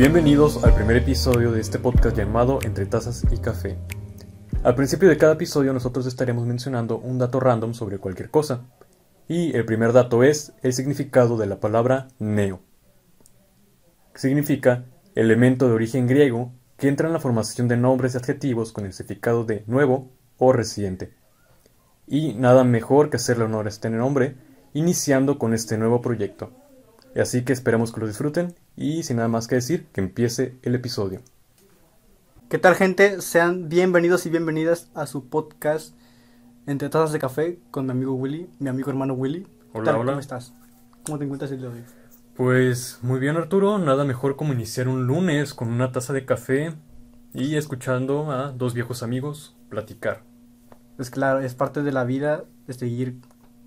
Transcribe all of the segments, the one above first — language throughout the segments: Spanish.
Bienvenidos al primer episodio de este podcast llamado Entre Tazas y Café. Al principio de cada episodio nosotros estaremos mencionando un dato random sobre cualquier cosa. Y el primer dato es el significado de la palabra neo. Significa elemento de origen griego que entra en la formación de nombres y adjetivos con el significado de nuevo o reciente. Y nada mejor que hacerle honor a este nombre iniciando con este nuevo proyecto. Así que esperamos que lo disfruten y sin nada más que decir, que empiece el episodio. ¿Qué tal gente? Sean bienvenidos y bienvenidas a su podcast Entre Tazas de Café con mi amigo Willy, mi amigo hermano Willy. ¿Qué Hola, tal? hola. ¿Cómo estás? ¿Cómo te encuentras el día de hoy? Pues muy bien Arturo, nada mejor como iniciar un lunes con una taza de café y escuchando a dos viejos amigos platicar. Pues claro, es parte de la vida de seguir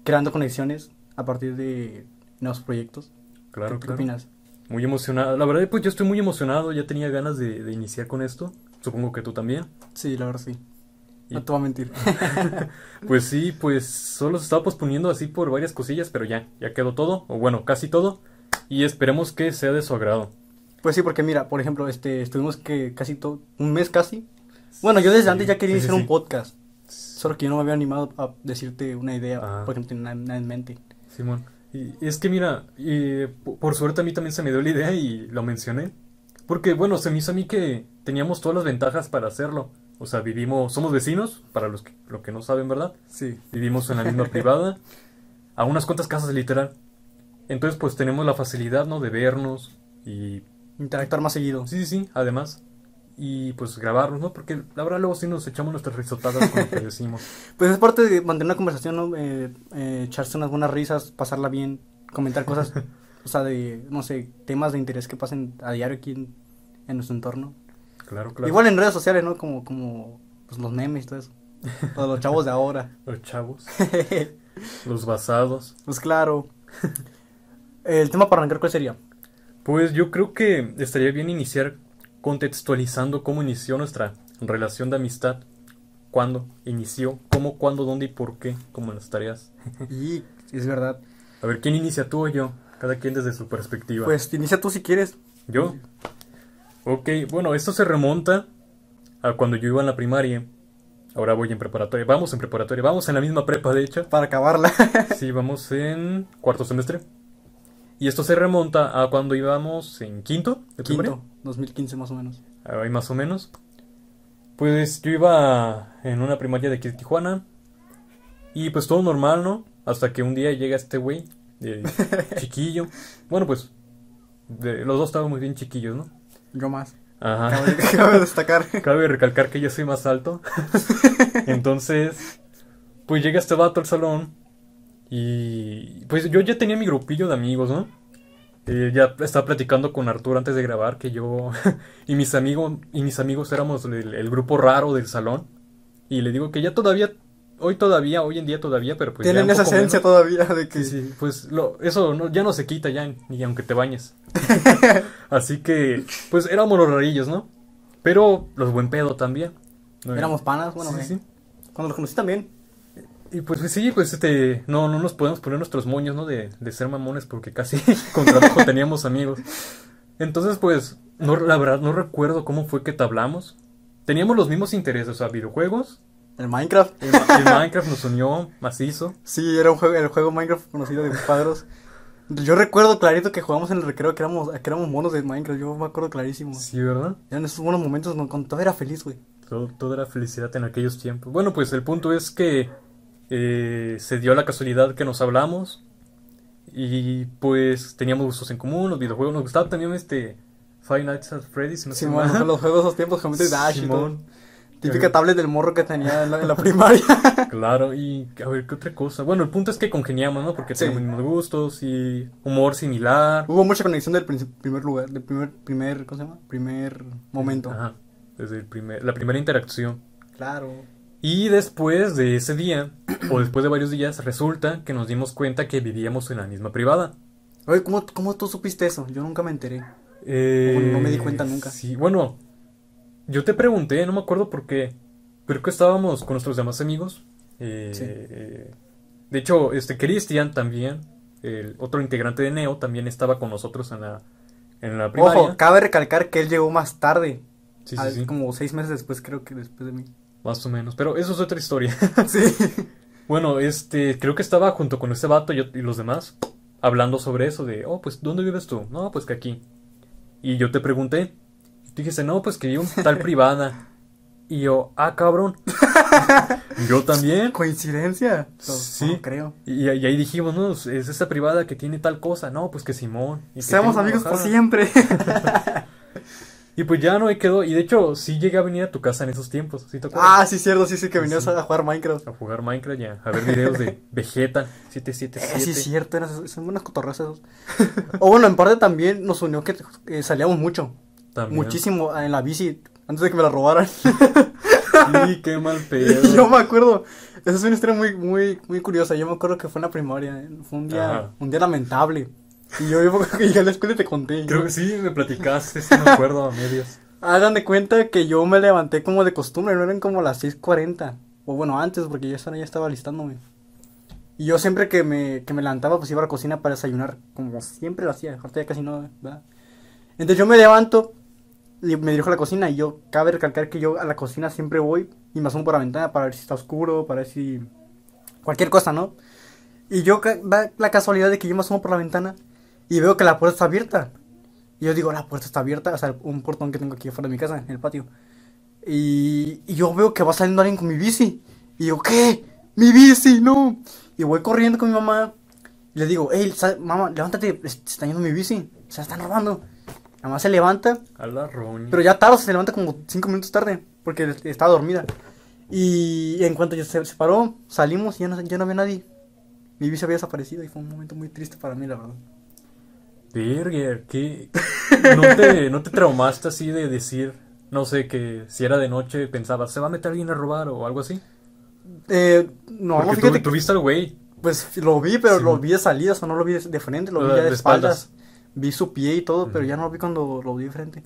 creando conexiones a partir de nuevos proyectos. Claro, ¿Qué, qué claro. opinas? Muy emocionado. La verdad, pues yo estoy muy emocionado, ya tenía ganas de, de iniciar con esto. Supongo que tú también. Sí, la verdad sí. Y- No te voy a mentir. Pues sí, pues solo se estaba posponiendo así por varias cosillas, pero ya, ya quedó todo, o bueno, casi todo, y esperemos que sea de su agrado. pues sí, porque mira, por ejemplo, este, estuvimos que casi todo, un mes casi. Bueno, yo desde Sí, antes ya quería sí, sí. un podcast. Solo que yo no me había animado a decirte una idea, Ah. porque no tenía nada, nada en mente. Simón. Y es que mira, y, po- por suerte a mí también se me dio la idea y lo mencioné. Porque bueno, se me hizo a mí que teníamos todas las ventajas para hacerlo. O sea, vivimos, somos vecinos, para los que, lo que no saben, ¿verdad? Sí. Vivimos en la misma privada, a unas cuantas casas literal. Entonces pues tenemos la facilidad, ¿no? De vernos y... Interactuar más seguido. Sí, sí, sí, además. Y pues grabarnos, ¿no? Porque la verdad luego sí nos echamos nuestras risotadas con lo que decimos. Pues es parte de mantener una conversación, ¿no? Eh, eh, echarse unas buenas risas, pasarla bien, comentar cosas, o sea, de, no sé, temas de interés que pasen a diario aquí en, en nuestro entorno. Claro, claro. Igual en redes sociales, ¿no? Como, como pues, los memes y todo eso. Los chavos de ahora. Los chavos, los basados. pues claro. El tema para arrancar, ¿cuál sería? Pues yo creo que estaría bien iniciar contextualizando cómo inició nuestra relación de amistad. ¿Cuándo inició? ¿Cómo, cuándo, dónde y por qué? Como en las tareas. Y es verdad. A ver, ¿quién inicia tú o yo? Cada quien desde su perspectiva. Pues inicia tú si quieres. ¿Yo? Ok, bueno, esto se remonta a cuando yo iba en la primaria. Ahora voy en preparatoria. Vamos en preparatoria. Vamos en la misma prepa, de hecho. Para acabarla. Sí, vamos en cuarto semestre. Y esto se remonta a cuando íbamos en quinto de primaria. Quinto, 2015 más o menos. Ahí más o menos. Pues yo iba en una primaria de aquí de Tijuana. Y pues todo normal, ¿no? Hasta que un día llega este güey, chiquillo. Bueno, pues de- los dos estábamos bien chiquillos, ¿no? Yo más. Ajá. Cabe, cabe destacar. Cabe recalcar que yo soy más alto. Entonces, pues llega este vato al salón. Y pues yo ya tenía mi grupillo de amigos, ¿no? Eh, ya estaba platicando con Arturo antes de grabar que yo y mis amigos y mis amigos éramos el, el grupo raro del salón. Y le digo que ya todavía, hoy todavía, hoy en día todavía, pero pues Tienen esa esencia menos. todavía de que... Sí, sí, pues lo, eso no- ya no se quita ya, ni aunque te bañes. Así que, pues éramos los rarillos, ¿no? Pero los buen pedo también. ¿no? Éramos panas, bueno, Sí, eh, sí. cuando los conocí también. Y pues sí, pues este, no, no nos podemos poner nuestros moños, ¿no? De, de ser mamones porque casi con trabajo teníamos amigos. Entonces, pues, no, la verdad, no recuerdo cómo fue que tablamos. Teníamos los mismos intereses, o sea, videojuegos. El Minecraft. El, Minecraft nos unió macizo. Sí, era un juego, el juego Minecraft conocido de mis padres. Yo recuerdo clarito que jugamos en el recreo que éramos, que éramos monos de Minecraft, yo me acuerdo clarísimo. Sí, ¿verdad? Eran esos buenos momentos cuando todavía era feliz, güey. Todo, todo era felicidad en aquellos tiempos. Bueno, pues el punto es que eh, se dio la casualidad que nos hablamos y pues teníamos gustos en común, los videojuegos. Nos gustaba también este Five Nights at Freddy's. No Simón, los juegos de esos tiempos, Geometry Dash y todo. Simón. Típica tablet del morro que tenía en la, en la primaria. Claro, y a ver, ¿qué otra cosa? Bueno, el punto es que congeniamos, ¿no? Porque Sí. tenemos mismos gustos y humor similar. Hubo mucha conexión del primer lugar, del primer, primer, ¿cómo se llama? Primer momento. Ajá, desde el primer, la primera interacción. Claro. Y después de ese día, o después de varios días, resulta que nos dimos cuenta que vivíamos en la misma privada. Oye, ¿cómo, ¿cómo tú supiste eso? Yo nunca me enteré. Eh, Bueno, no me di cuenta nunca. Sí, bueno, yo te pregunté, no me acuerdo por qué. Pero que estábamos con nuestros demás amigos. eh, Sí. eh, de hecho, este Cristian también, el otro integrante de Neo, también estaba con nosotros en la, en la primaria. Ojo, cabe recalcar que él llegó más tarde. sí, sí, sí, Como seis meses después, creo que después de mí. Más o menos. Pero eso es otra historia. sí. Bueno, este, creo que estaba junto con ese vato y, yo- y los demás hablando sobre eso de, oh, pues, ¿dónde vives tú? No, pues que aquí. Y yo te pregunté, dijiste, no, pues que vivo en tal privada. Y yo, ah, cabrón. yo también. ¿Coincidencia? No, Sí. no creo. Y, y ahí dijimos, no, es esa privada que tiene tal cosa. No, pues que Simón. y Seamos amigos por siempre. Y pues ya no ahí quedó. Y de hecho, sí llegué a venir a tu casa en esos tiempos. ¿Sí te acuerdas? ah, sí, cierto, sí, sí, que venías Sí. a jugar Minecraft. A jugar Minecraft ya. A ver videos de Vegeta Eh, 777. sí, es cierto, eran, son buenas cotorreas esos. o bueno, en parte también nos unió que eh, salíamos mucho. También. Muchísimo en la bici, antes de que me la robaran. Sí, qué mal pedo. Yo me acuerdo, esa es una historia muy, muy, muy curiosa. Yo me acuerdo que fue en la primaria, eh, fue un día, Ajá. un día lamentable. Y yo, yo que llegué a la escuela y te conté. Creo que sí, me platicaste, sí me acuerdo a medias. Hagan de cuenta que yo me levanté como de costumbre, no eran como las 6.40. O bueno, antes, porque ya estaba, ya estaba listándome. Y yo siempre que me, que me levantaba, pues iba a la cocina para desayunar, como siempre lo hacía. Ahorita ya casi no, ¿verdad? Entonces yo me levanto y me dirijo a la cocina. Y yo, cabe recalcar que yo a la cocina siempre voy y me asomo por la ventana para ver si está oscuro, para ver si. cualquier cosa, ¿no? Y yo, da la casualidad de que yo me asomo por la ventana y veo que la puerta está abierta. Y yo digo, la puerta está abierta, o sea, un portón que tengo aquí afuera de mi casa, en el patio. Y, y yo veo que va saliendo alguien con mi bici. Y yo, ¿qué? ¡Mi bici! ¡No! Y voy corriendo con mi mamá. Y le digo, hey, mamá, levántate, se está yendo mi bici. Se la están robando. La mamá se levanta, A la roña. pero ya tarde, se levanta como cinco minutos tarde, porque estaba dormida. Y en cuanto ya se, se paró, salimos y ya no, ya no había nadie. Mi bici había desaparecido y fue un momento muy triste para mí, la verdad. Verga, ¿qué? ¿No te, ¿No te traumaste así de decir, no sé, que si era de noche pensabas, se va a meter alguien a robar o algo así? Eh, no, Porque tú, fíjate tú viste al güey. Pues lo vi, pero Sí. lo vi de salida, o sea, no lo vi de, frente, lo vi Ah, ya de, de espaldas. espaldas. Vi su pie y todo, pero ya no lo vi cuando lo vi de frente.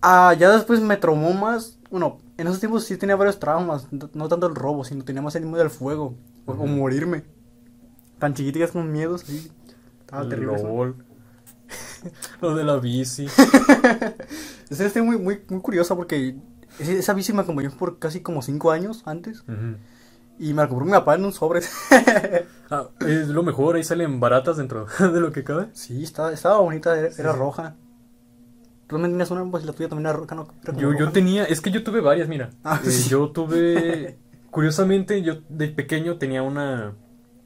Ah, ya después me traumó más. Bueno, en esos tiempos sí tenía varios traumas, no, tanto el robo, sino tenía más el miedo del fuego o, morirme. Tan chiquitas con miedos, sí. Estaba terrible. Lo de la bici. Esa historia muy, muy, muy curiosa porque esa bici me acompañó por casi como 5 años antes Ujú. y me la compró mi papá en un sobre. Ah, es lo mejor, ahí salen baratas dentro de lo que cabe. Sí, estaba, estaba bonita, era, sí. roja. Tú también tenías una, pues la tuya también era roja, ¿no? Yo, yo roja. tenía, es que yo tuve varias, mira. Ah, Eh, sí. Yo tuve, curiosamente, yo de pequeño tenía una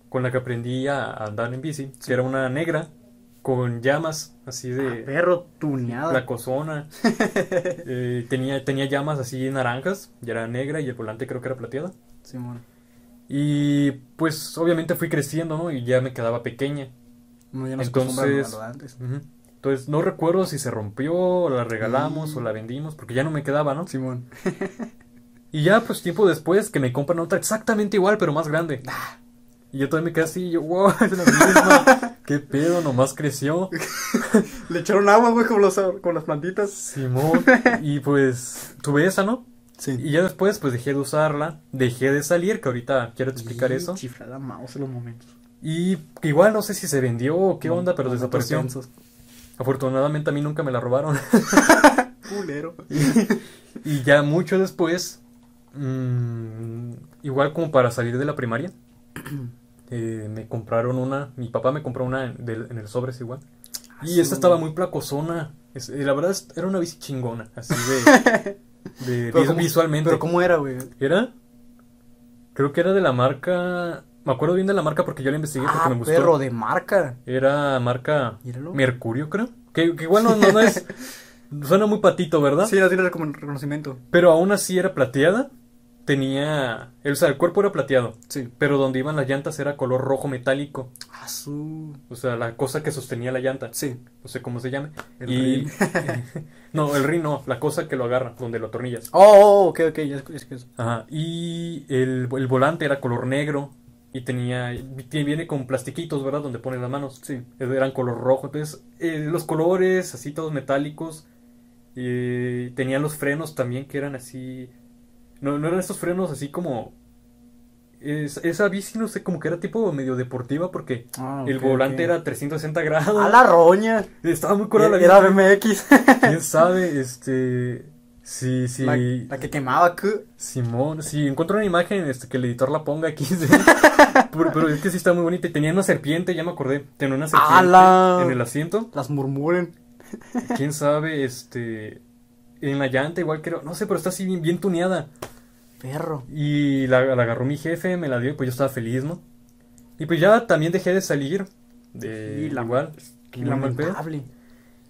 con la que aprendí a a andar en bici, que era una negra con llamas así de Perro tuneada. placosona. Eh, tenía, tenía llamas así naranjas, ya era negra y el volante creo que era plateado. Simón. Y pues obviamente fui creciendo, ¿no? Y ya me quedaba pequeña. No, ya no se acostumbra a Entonces, antes. Ujú. Entonces no recuerdo si se rompió, o la regalamos Mm. o la vendimos, porque ya no me quedaba, ¿no? Simón. Y ya pues tiempo después que me compran otra exactamente igual, pero más grande. Y yo todavía me quedé así, yo, wow, es la misma. ¿Qué pedo? Nomás creció. Le echaron agua, güey, con, los, con las plantitas. Simón. Y pues tuve esa, ¿no? Sí. Y ya después pues dejé de usarla, dejé de salir, que ahorita quiero explicar eso. Chiflada mouse en los momentos. Y igual no sé si se vendió o qué onda, pero desapareció. Afortunadamente a mí nunca me la robaron. Culero. y ya mucho después, mm, igual como para salir de la primaria, eh, me compraron una, mi papá me compró una en, el sobres igual. Y esta su- estaba muy placosona. Es- la verdad es- era una bici chingona, así de, de Pero cómo- visualmente. Pero ¿cómo era, güey? ¿Era? Creo que era de la marca. Me acuerdo bien de la marca porque yo la investigué porque Ah, me gustó. perro de marca. Era marca Míralo. Mercurio, creo. Que, que igual no, no, no es. Suena muy patito, ¿verdad? Sí, no tiene como reconocimiento. Pero aún así era plateada. Tenía. O sea, el cuerpo era plateado. Sí. Pero donde iban las llantas era color rojo metálico. Ah, su... O sea, la cosa que sostenía la llanta. Sí. No sé cómo se llame. El y. rin. no, el rin no. La cosa que lo agarra, donde lo atornillas. Oh, oh, ok, ok, ya es, es que es. Ajá, y el, el volante era color negro y tenía, viene con plastiquitos, ¿verdad? Donde ponen las manos. Sí. Eran color rojo, entonces eh, los colores así todos metálicos. Y tenían los frenos también que eran así, no, no eran estos frenos así como es- esa bici, no sé, como que era tipo medio deportiva porque Ah, el volante ok. era 360 grados. A la roña. Estaba muy curada la Era bici. BMX. ¿Quién sabe? Este... Sí, sí. La, la que quemaba. cu- Simón, si encuentro una imagen este, que el editor la ponga aquí. sí. pero, pero es que sí está muy bonita. Y tenía una serpiente, ya me acordé. Tenía una serpiente ¡Hala! en el asiento. Las murmuren. Quién sabe, este. En la llanta, igual creo. No sé, pero está así bien, bien tuneada. Perro. Y la, la agarró mi jefe, me la dio y pues yo estaba feliz, ¿no? Y pues ya también dejé de salir. De, Sí, la- igual. Qué lamentable.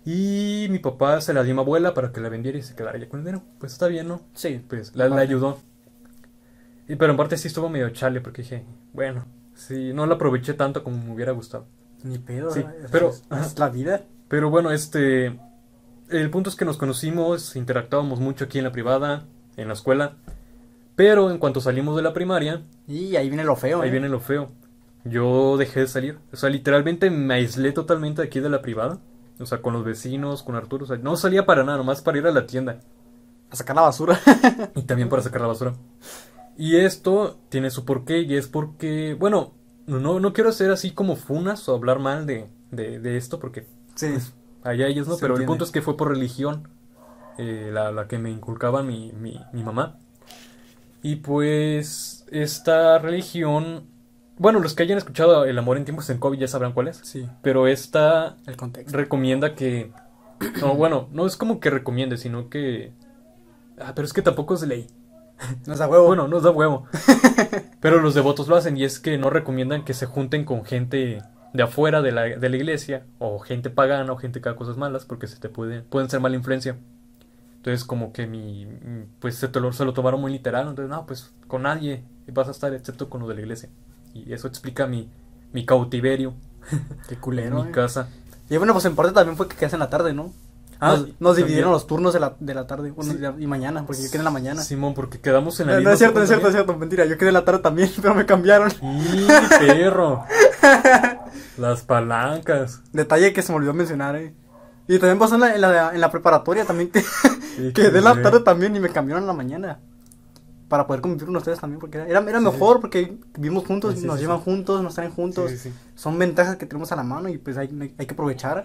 Y mi papá se la dio a mi abuela para que la vendiera y se quedara ya con el dinero. Pues está bien, ¿no? Sí. pues la, ayudó. Y, pero en parte sí estuvo medio chale porque dije, bueno, sí, no la aproveché tanto como me hubiera gustado. Ni pedo. Sí, ¿verdad? pero- Es, es la vida. Pero bueno, este, el punto es que nos conocimos, interactuábamos mucho aquí en la privada, en la escuela. Pero en cuanto salimos de la primaria, Y ahí viene lo feo. ahí ¿eh? viene lo feo. Yo dejé de salir. O sea, literalmente me aislé totalmente aquí de la privada. O sea, con los vecinos, con Arturo. O sea, no salía para nada, nomás para ir a la tienda. A sacar la basura. Y también para sacar la basura. Y esto tiene su porqué y es porque, bueno, no, no quiero hacer así como funas o hablar mal de, de, de esto porque sí. allá ellos no, Se pero el punto es que fue por religión eh, la, la que me inculcaba mi, mi, mi mamá. Y pues esta religión, bueno, los que hayan escuchado El amor en tiempos en COVID ya sabrán cuál es, Sí. pero esta El contexto. recomienda que, no, bueno, no es como que recomiende, sino que... Ah, pero es que tampoco es ley. No es a huevo. Bueno, nos da huevo. Pero los devotos lo hacen y es que no recomiendan que se junten con gente de afuera de la, de la iglesia o gente pagana o gente que haga cosas malas porque se te puede, pueden ser mala influencia. Entonces como que mi, pues se, lo, se lo tomaron muy literal. Entonces, no, pues con nadie vas a estar excepto con los de la iglesia. Y eso explica mi, mi cautiverio Qué en culero. mi eh. casa. Y bueno, pues en parte también fue que quedas en la tarde, ¿no? Ah, nos, dividieron los turnos de la, de la tarde bueno, Sí. y mañana, porque yo quedé en la mañana. Simón, porque quedamos en la No, misma no es cierto, no es cierto, es cierto, mentira. Yo quedé en la tarde también, pero me cambiaron. ¡Y perro! Las palancas. Detalle que se me olvidó mencionar, eh. Y también pasó en la, en la, en la preparatoria también que Sí, quedé en la tarde también y me cambiaron en la mañana. Para poder convivir con ustedes también, porque era, era, era Sí, mejor porque vivimos juntos, Sí, nos llevan juntos, nos traen juntos. Son ventajas que tenemos a la mano y pues hay, hay que aprovechar.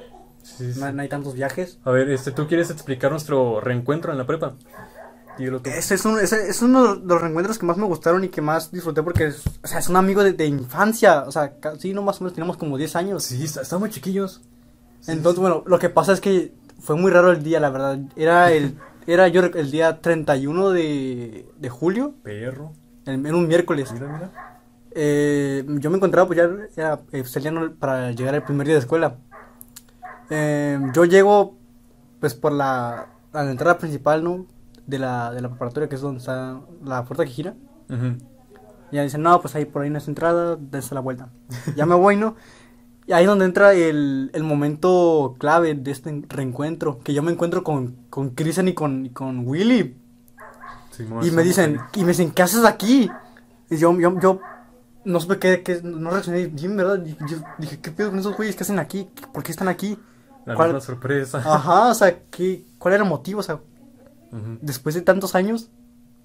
No, no hay tantos viajes. A ver, este, ¿tú quieres explicar nuestro reencuentro en la prepa? Ese es, un, ese es uno de los reencuentros que más me gustaron y que más disfruté porque es, o sea, es un amigo de, de infancia. O sea, casi no más o menos teníamos como 10 años. Sí, está- estamos chiquillos. Entonces, bueno, lo que pasa es que fue muy raro el día, la verdad. Era el, era yo el día 31 de, de julio, Perro. en, en un miércoles. Mira, mira. Eh, yo me encontraba, pues ya era eh, salían para llegar el primer día de escuela. Eh, yo llego, pues por la, a la entrada principal, ¿no? De la, de la preparatoria, que es donde está la puerta que gira. Ujú. Y ya dicen, no, pues ahí por ahí no es entrada, dense la vuelta. Ya me voy, ¿no? Y ahí es donde entra el, el momento clave de este reencuentro. Que yo me encuentro con, con Kristen y con, y con Willy. Y me dicen, y me dicen, ¿qué haces aquí? Y yo, yo, yo no supe qué, qué- no reaccioné bien, ¿verdad? Y yo dije, ¿qué pedo con esos güeyes? ¿Qué hacen aquí? ¿Por qué están aquí? La ¿Cuál- misma sorpresa. Ajá, o sea, ¿qué, ¿cuál era el motivo? O sea, después de tantos años,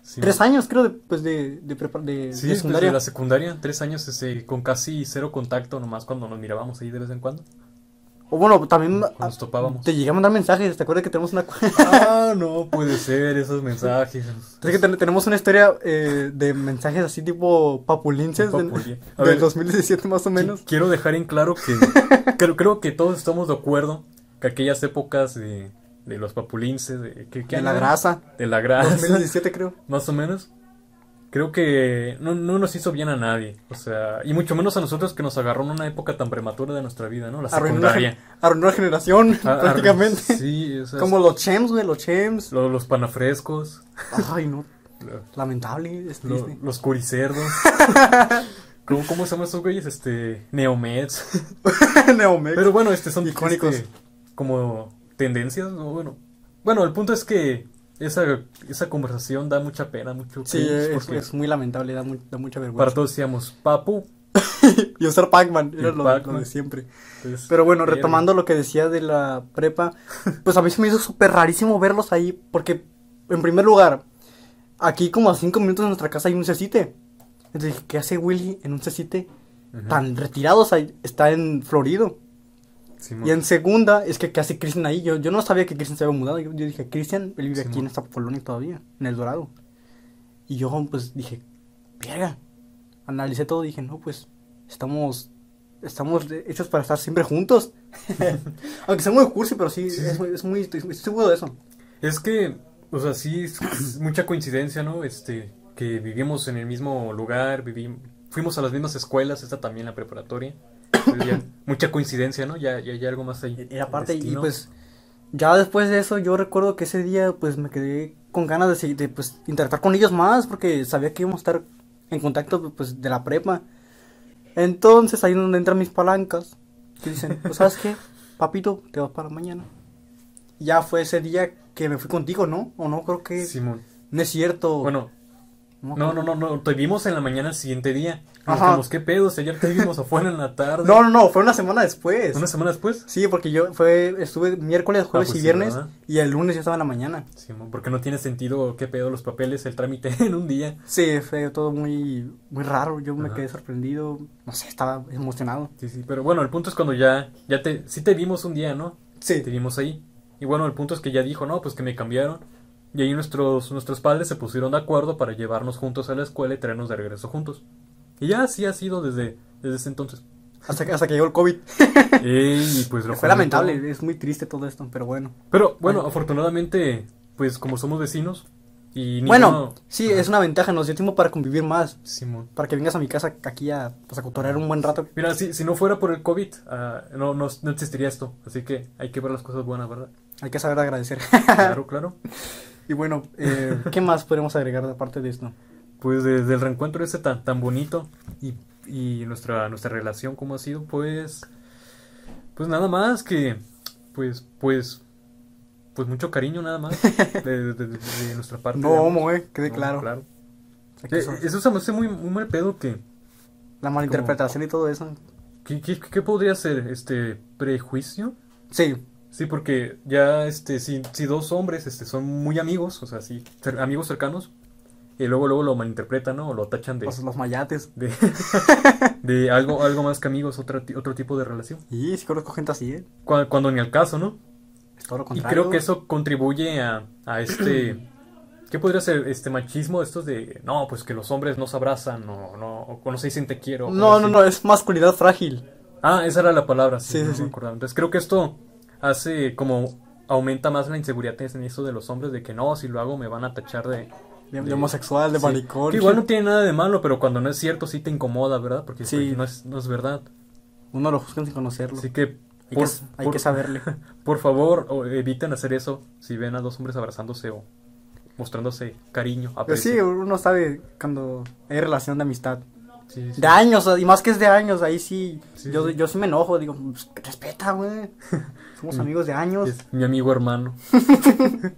Simón. tres años creo, de, pues de, de, de, Sí, de desde secundaria. la secundaria, tres años este, con casi cero contacto, nomás cuando nos mirábamos ahí de vez en cuando. O bueno, también Cuando nos topábamos. te llegué a mandar mensajes, ¿te acuerdas que tenemos una... Ah, no puede ser, esos mensajes. Es que ten- tenemos una historia eh, de mensajes así tipo papulinces del ver, 2017 más o menos. Qui- Quiero dejar en claro que creo, creo que todos estamos de acuerdo que aquellas épocas de, de los papulinces, de, ¿qué- qué De la grasa. de la grasa, 2017 creo. más o menos, creo que no, no nos hizo bien a nadie, o sea, y mucho menos a nosotros que nos agarró en una época tan prematura de nuestra vida, ¿no? La secundaria. arruinó una generación Ah, ah, prácticamente. Sí, o sea, Como los chems, güey, los chems. lo- los panafrescos, Ay, no. Lamentable, es lo- los curicerdos. ¿Cómo, ¿Cómo se llaman estos güeyes? Este, neomeds. Neomex. Pero bueno, este son Icónicos. este, como tendencias, ¿no? bueno. Bueno, el punto es que esa, esa conversación da mucha pena, mucho sí, es, es muy lamentable, da, mu- da mucha para vergüenza. todos decíamos papu. y usar Pac-Man, era lo, lo de siempre. Entonces, Pero bueno, retomando lo que decía de la prepa, pues a mí se me hizo súper rarísimo verlos ahí, porque, en primer lugar, aquí como a cinco minutos de nuestra casa hay un cecite. Entonces dije, ¿qué hace Willy en un C7 Ujú. tan retirado? O sea, está en Florido. Y en segunda, es que ¿qué hace Cristian ahí? Yo, yo no sabía que Cristian se había mudado. Yo, yo dije, Cristian, él vive aquí en esta colonia todavía, en El Dorado. Y yo, pues, dije, verga. Analicé todo y dije, no, pues, estamos, estamos hechos para estar siempre juntos. Aunque sea muy cursi, pero sí, Sí, es, muy, es muy, estoy, estoy seguro de eso. Es que, o sea, sí, es, es mucha coincidencia, ¿no? Este, que vivimos en el mismo lugar, vivimos, fuimos a las mismas escuelas, esta también la preparatoria. Ya, mucha coincidencia, ¿no? Ya, ya hay algo más ahí. Y aparte, y pues, ya después de eso, yo recuerdo que ese día, pues, me quedé con ganas de, de pues, interactuar con ellos más, porque sabía que íbamos a estar en contacto, pues, de la prepa. Entonces, ahí es donde entran mis palancas, que dicen, pues, ¿sabes qué? Papito, te vas para mañana. Y Ya fue ese día que me fui contigo, ¿no? O no, creo que Simón. no es cierto. Bueno, no, no, no, no, te vimos en la mañana el siguiente día. Ajá. dijimos, ¿qué pedo? Si ayer te vimos afuera en la tarde. No, no, no, fue una semana después. ¿Una semana después? Sí, porque yo fue, estuve miércoles, jueves pues y sí, viernes, ¿verdad? y el lunes ya estaba en la mañana. Simón, porque no tiene sentido qué pedo los papeles, el trámite en un día. Sí, fue todo muy, muy raro. Yo me quedé sorprendido. No sé, estaba emocionado. Sí, sí, pero bueno, el punto es cuando ya, ya te, sí te vimos un día, ¿no? Sí. Te vimos ahí. Y bueno, el punto es que ya dijo, no, pues que me cambiaron. Y ahí nuestros, nuestros padres se pusieron de acuerdo para llevarnos juntos a la escuela y traernos de regreso juntos. Y ya así ha sido desde, desde ese entonces. Hasta que, hasta que llegó el COVID. y pues lo Fue todo. lamentable, es muy triste todo esto, pero bueno. Pero bueno, afortunadamente, pues como somos vecinos y Bueno, sí, Ajá. es una ventaja, nos dio tiempo para convivir más. Simón. Para que vengas a mi casa aquí a, pues, a un buen rato. Mira, si, si no fuera por el COVID, ah, no, no, no existiría esto. Así que hay que ver las cosas buenas, ¿verdad? Hay que saber agradecer. Claro, claro. y bueno, eh, ¿qué más podemos agregar aparte de esto? Pues desde el reencuentro ese tan, tan bonito y, y nuestra, nuestra relación como ha sido, pues, pues nada más que, pues, pues, pues mucho cariño nada más de, de- de- de nuestra parte. No, homo, eh, quede No, claro. claro. Eh, Eso se me hace muy, muy mal pedo que, la malinterpretación y todo eso. ¿qué, qué, qué podría ser? ¿Este prejuicio? Sí, Sí, porque ya, este, si, si dos hombres, este, son muy amigos, o sea, sí, cer- amigos cercanos, y luego, luego lo malinterpretan, ¿no? O lo tachan de, los, los mayates. de, de algo, algo más que amigos, otro, otro tipo de relación. Y sí conozco gente así, ¿eh? Cu- Cuando, ni al caso, ¿no? Es todo lo Y contrario. creo que eso contribuye a, a este... ¿Qué podría ser? Este machismo, estos de... No, pues que los hombres no se abrazan, o no, o no se dicen te quiero. No, no, así. no, es masculinidad frágil. Ah, esa era la palabra, sí, Sí, no sí. Entonces creo que esto hace como... Aumenta más la inseguridad en eso de los hombres, de que no, si lo hago me van a tachar de... De, de de- homosexual, de Sí, maricón. Que igual no tiene nada de malo, pero cuando no es cierto sí te incomoda, ¿verdad? Porque Sí. pues, no, es, no es verdad. Uno lo juzga sin conocerlo. Así que, hay, por, que, hay por- que saberle. por favor, o eviten hacer eso si ven a dos hombres abrazándose o mostrándose cariño. Pero sí, aprecio. uno sabe cuando hay relación de amistad. Sí, sí. De años, y más que es de años, ahí sí. Sí, yo, sí. yo sí me enojo, digo, pues, respeta, güey. Somos amigos de años. Es mi amigo hermano.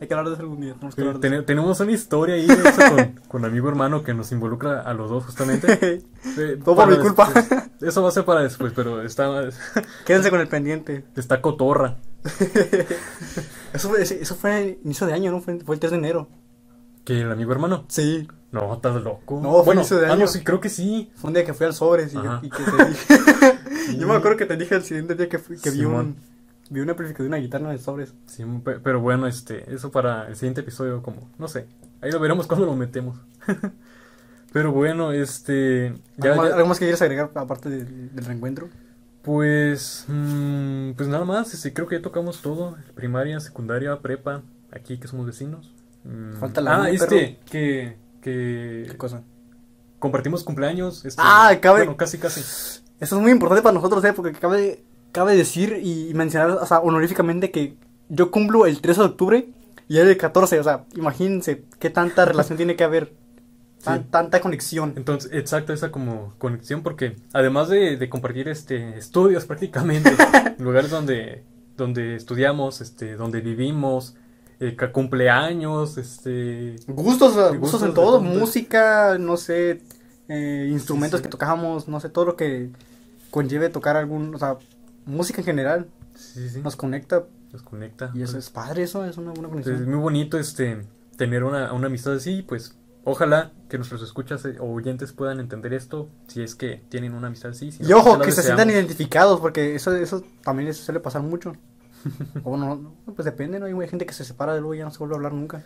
Hay que hablar de eso algún día. Tenemos que hablar de Ten- tenemos una historia ahí de con, con amigo hermano que nos involucra a los dos justamente. Eh, Todo por mi culpa. después. Eso va a ser para después, pero está, Quédense con el pendiente. está cotorra. Eso fue, eso fue inicio de año, ¿no? Fue, fue el 3 de enero. ¿Que el amigo hermano? Sí. No, estás loco. No, fue bueno, inicio de ah, año. no, sí, creo que sí. Fue un día que fui al Sobres y, que te dije. yo me acuerdo que te dije el siguiente día que, fui, que vi un. Vi una amplificación de una guitarra el Sobres. Sí, pe- pero bueno, este, eso para el siguiente episodio, como, no sé, ahí lo veremos cuando lo metemos. pero bueno, este, ya, ¿Algo, más, ya- algo más que quieres agregar aparte del, del reencuentro? pues, mm, pues nada más, este, creo que ya tocamos todo, primaria, secundaria, prepa, aquí que somos vecinos. Mm, Falta la Ah, este, que, que ¿Qué cosa? compartimos cumpleaños. Este, Ah, cabe- Bueno, casi, casi. Eso es muy importante para nosotros, ¿eh? Porque cabe, cabe decir y mencionar, o sea, honoríficamente que yo cumplo el 13 de octubre y él el 14. O sea, imagínense qué tanta relación tiene que haber. Tan- Sí. Tanta conexión. Entonces, exacto, esa como conexión, porque además de, de compartir este estudios prácticamente, lugares donde, donde estudiamos, este, donde vivimos, eh, cumpleaños, este, Gustos, gustos gustos en todo, música, no sé, eh, instrumentos sí. que tocábamos, no sé, todo lo que conlleve tocar algún, o sea, música en general sí, sí, nos conecta nos conecta. y eso es padre, eso es una buena Entonces, es conexión. muy bonito este tener una, una amistad así, pues ojalá que nuestros escuchas eh, o oyentes puedan entender esto, si es que tienen una amistad así. si no, Y ojo, que se sientan identificados, porque eso, eso también les suele pasar mucho. O no, pues depende, ¿no? Hay gente que se separa de luego y ya no se vuelve a hablar nunca.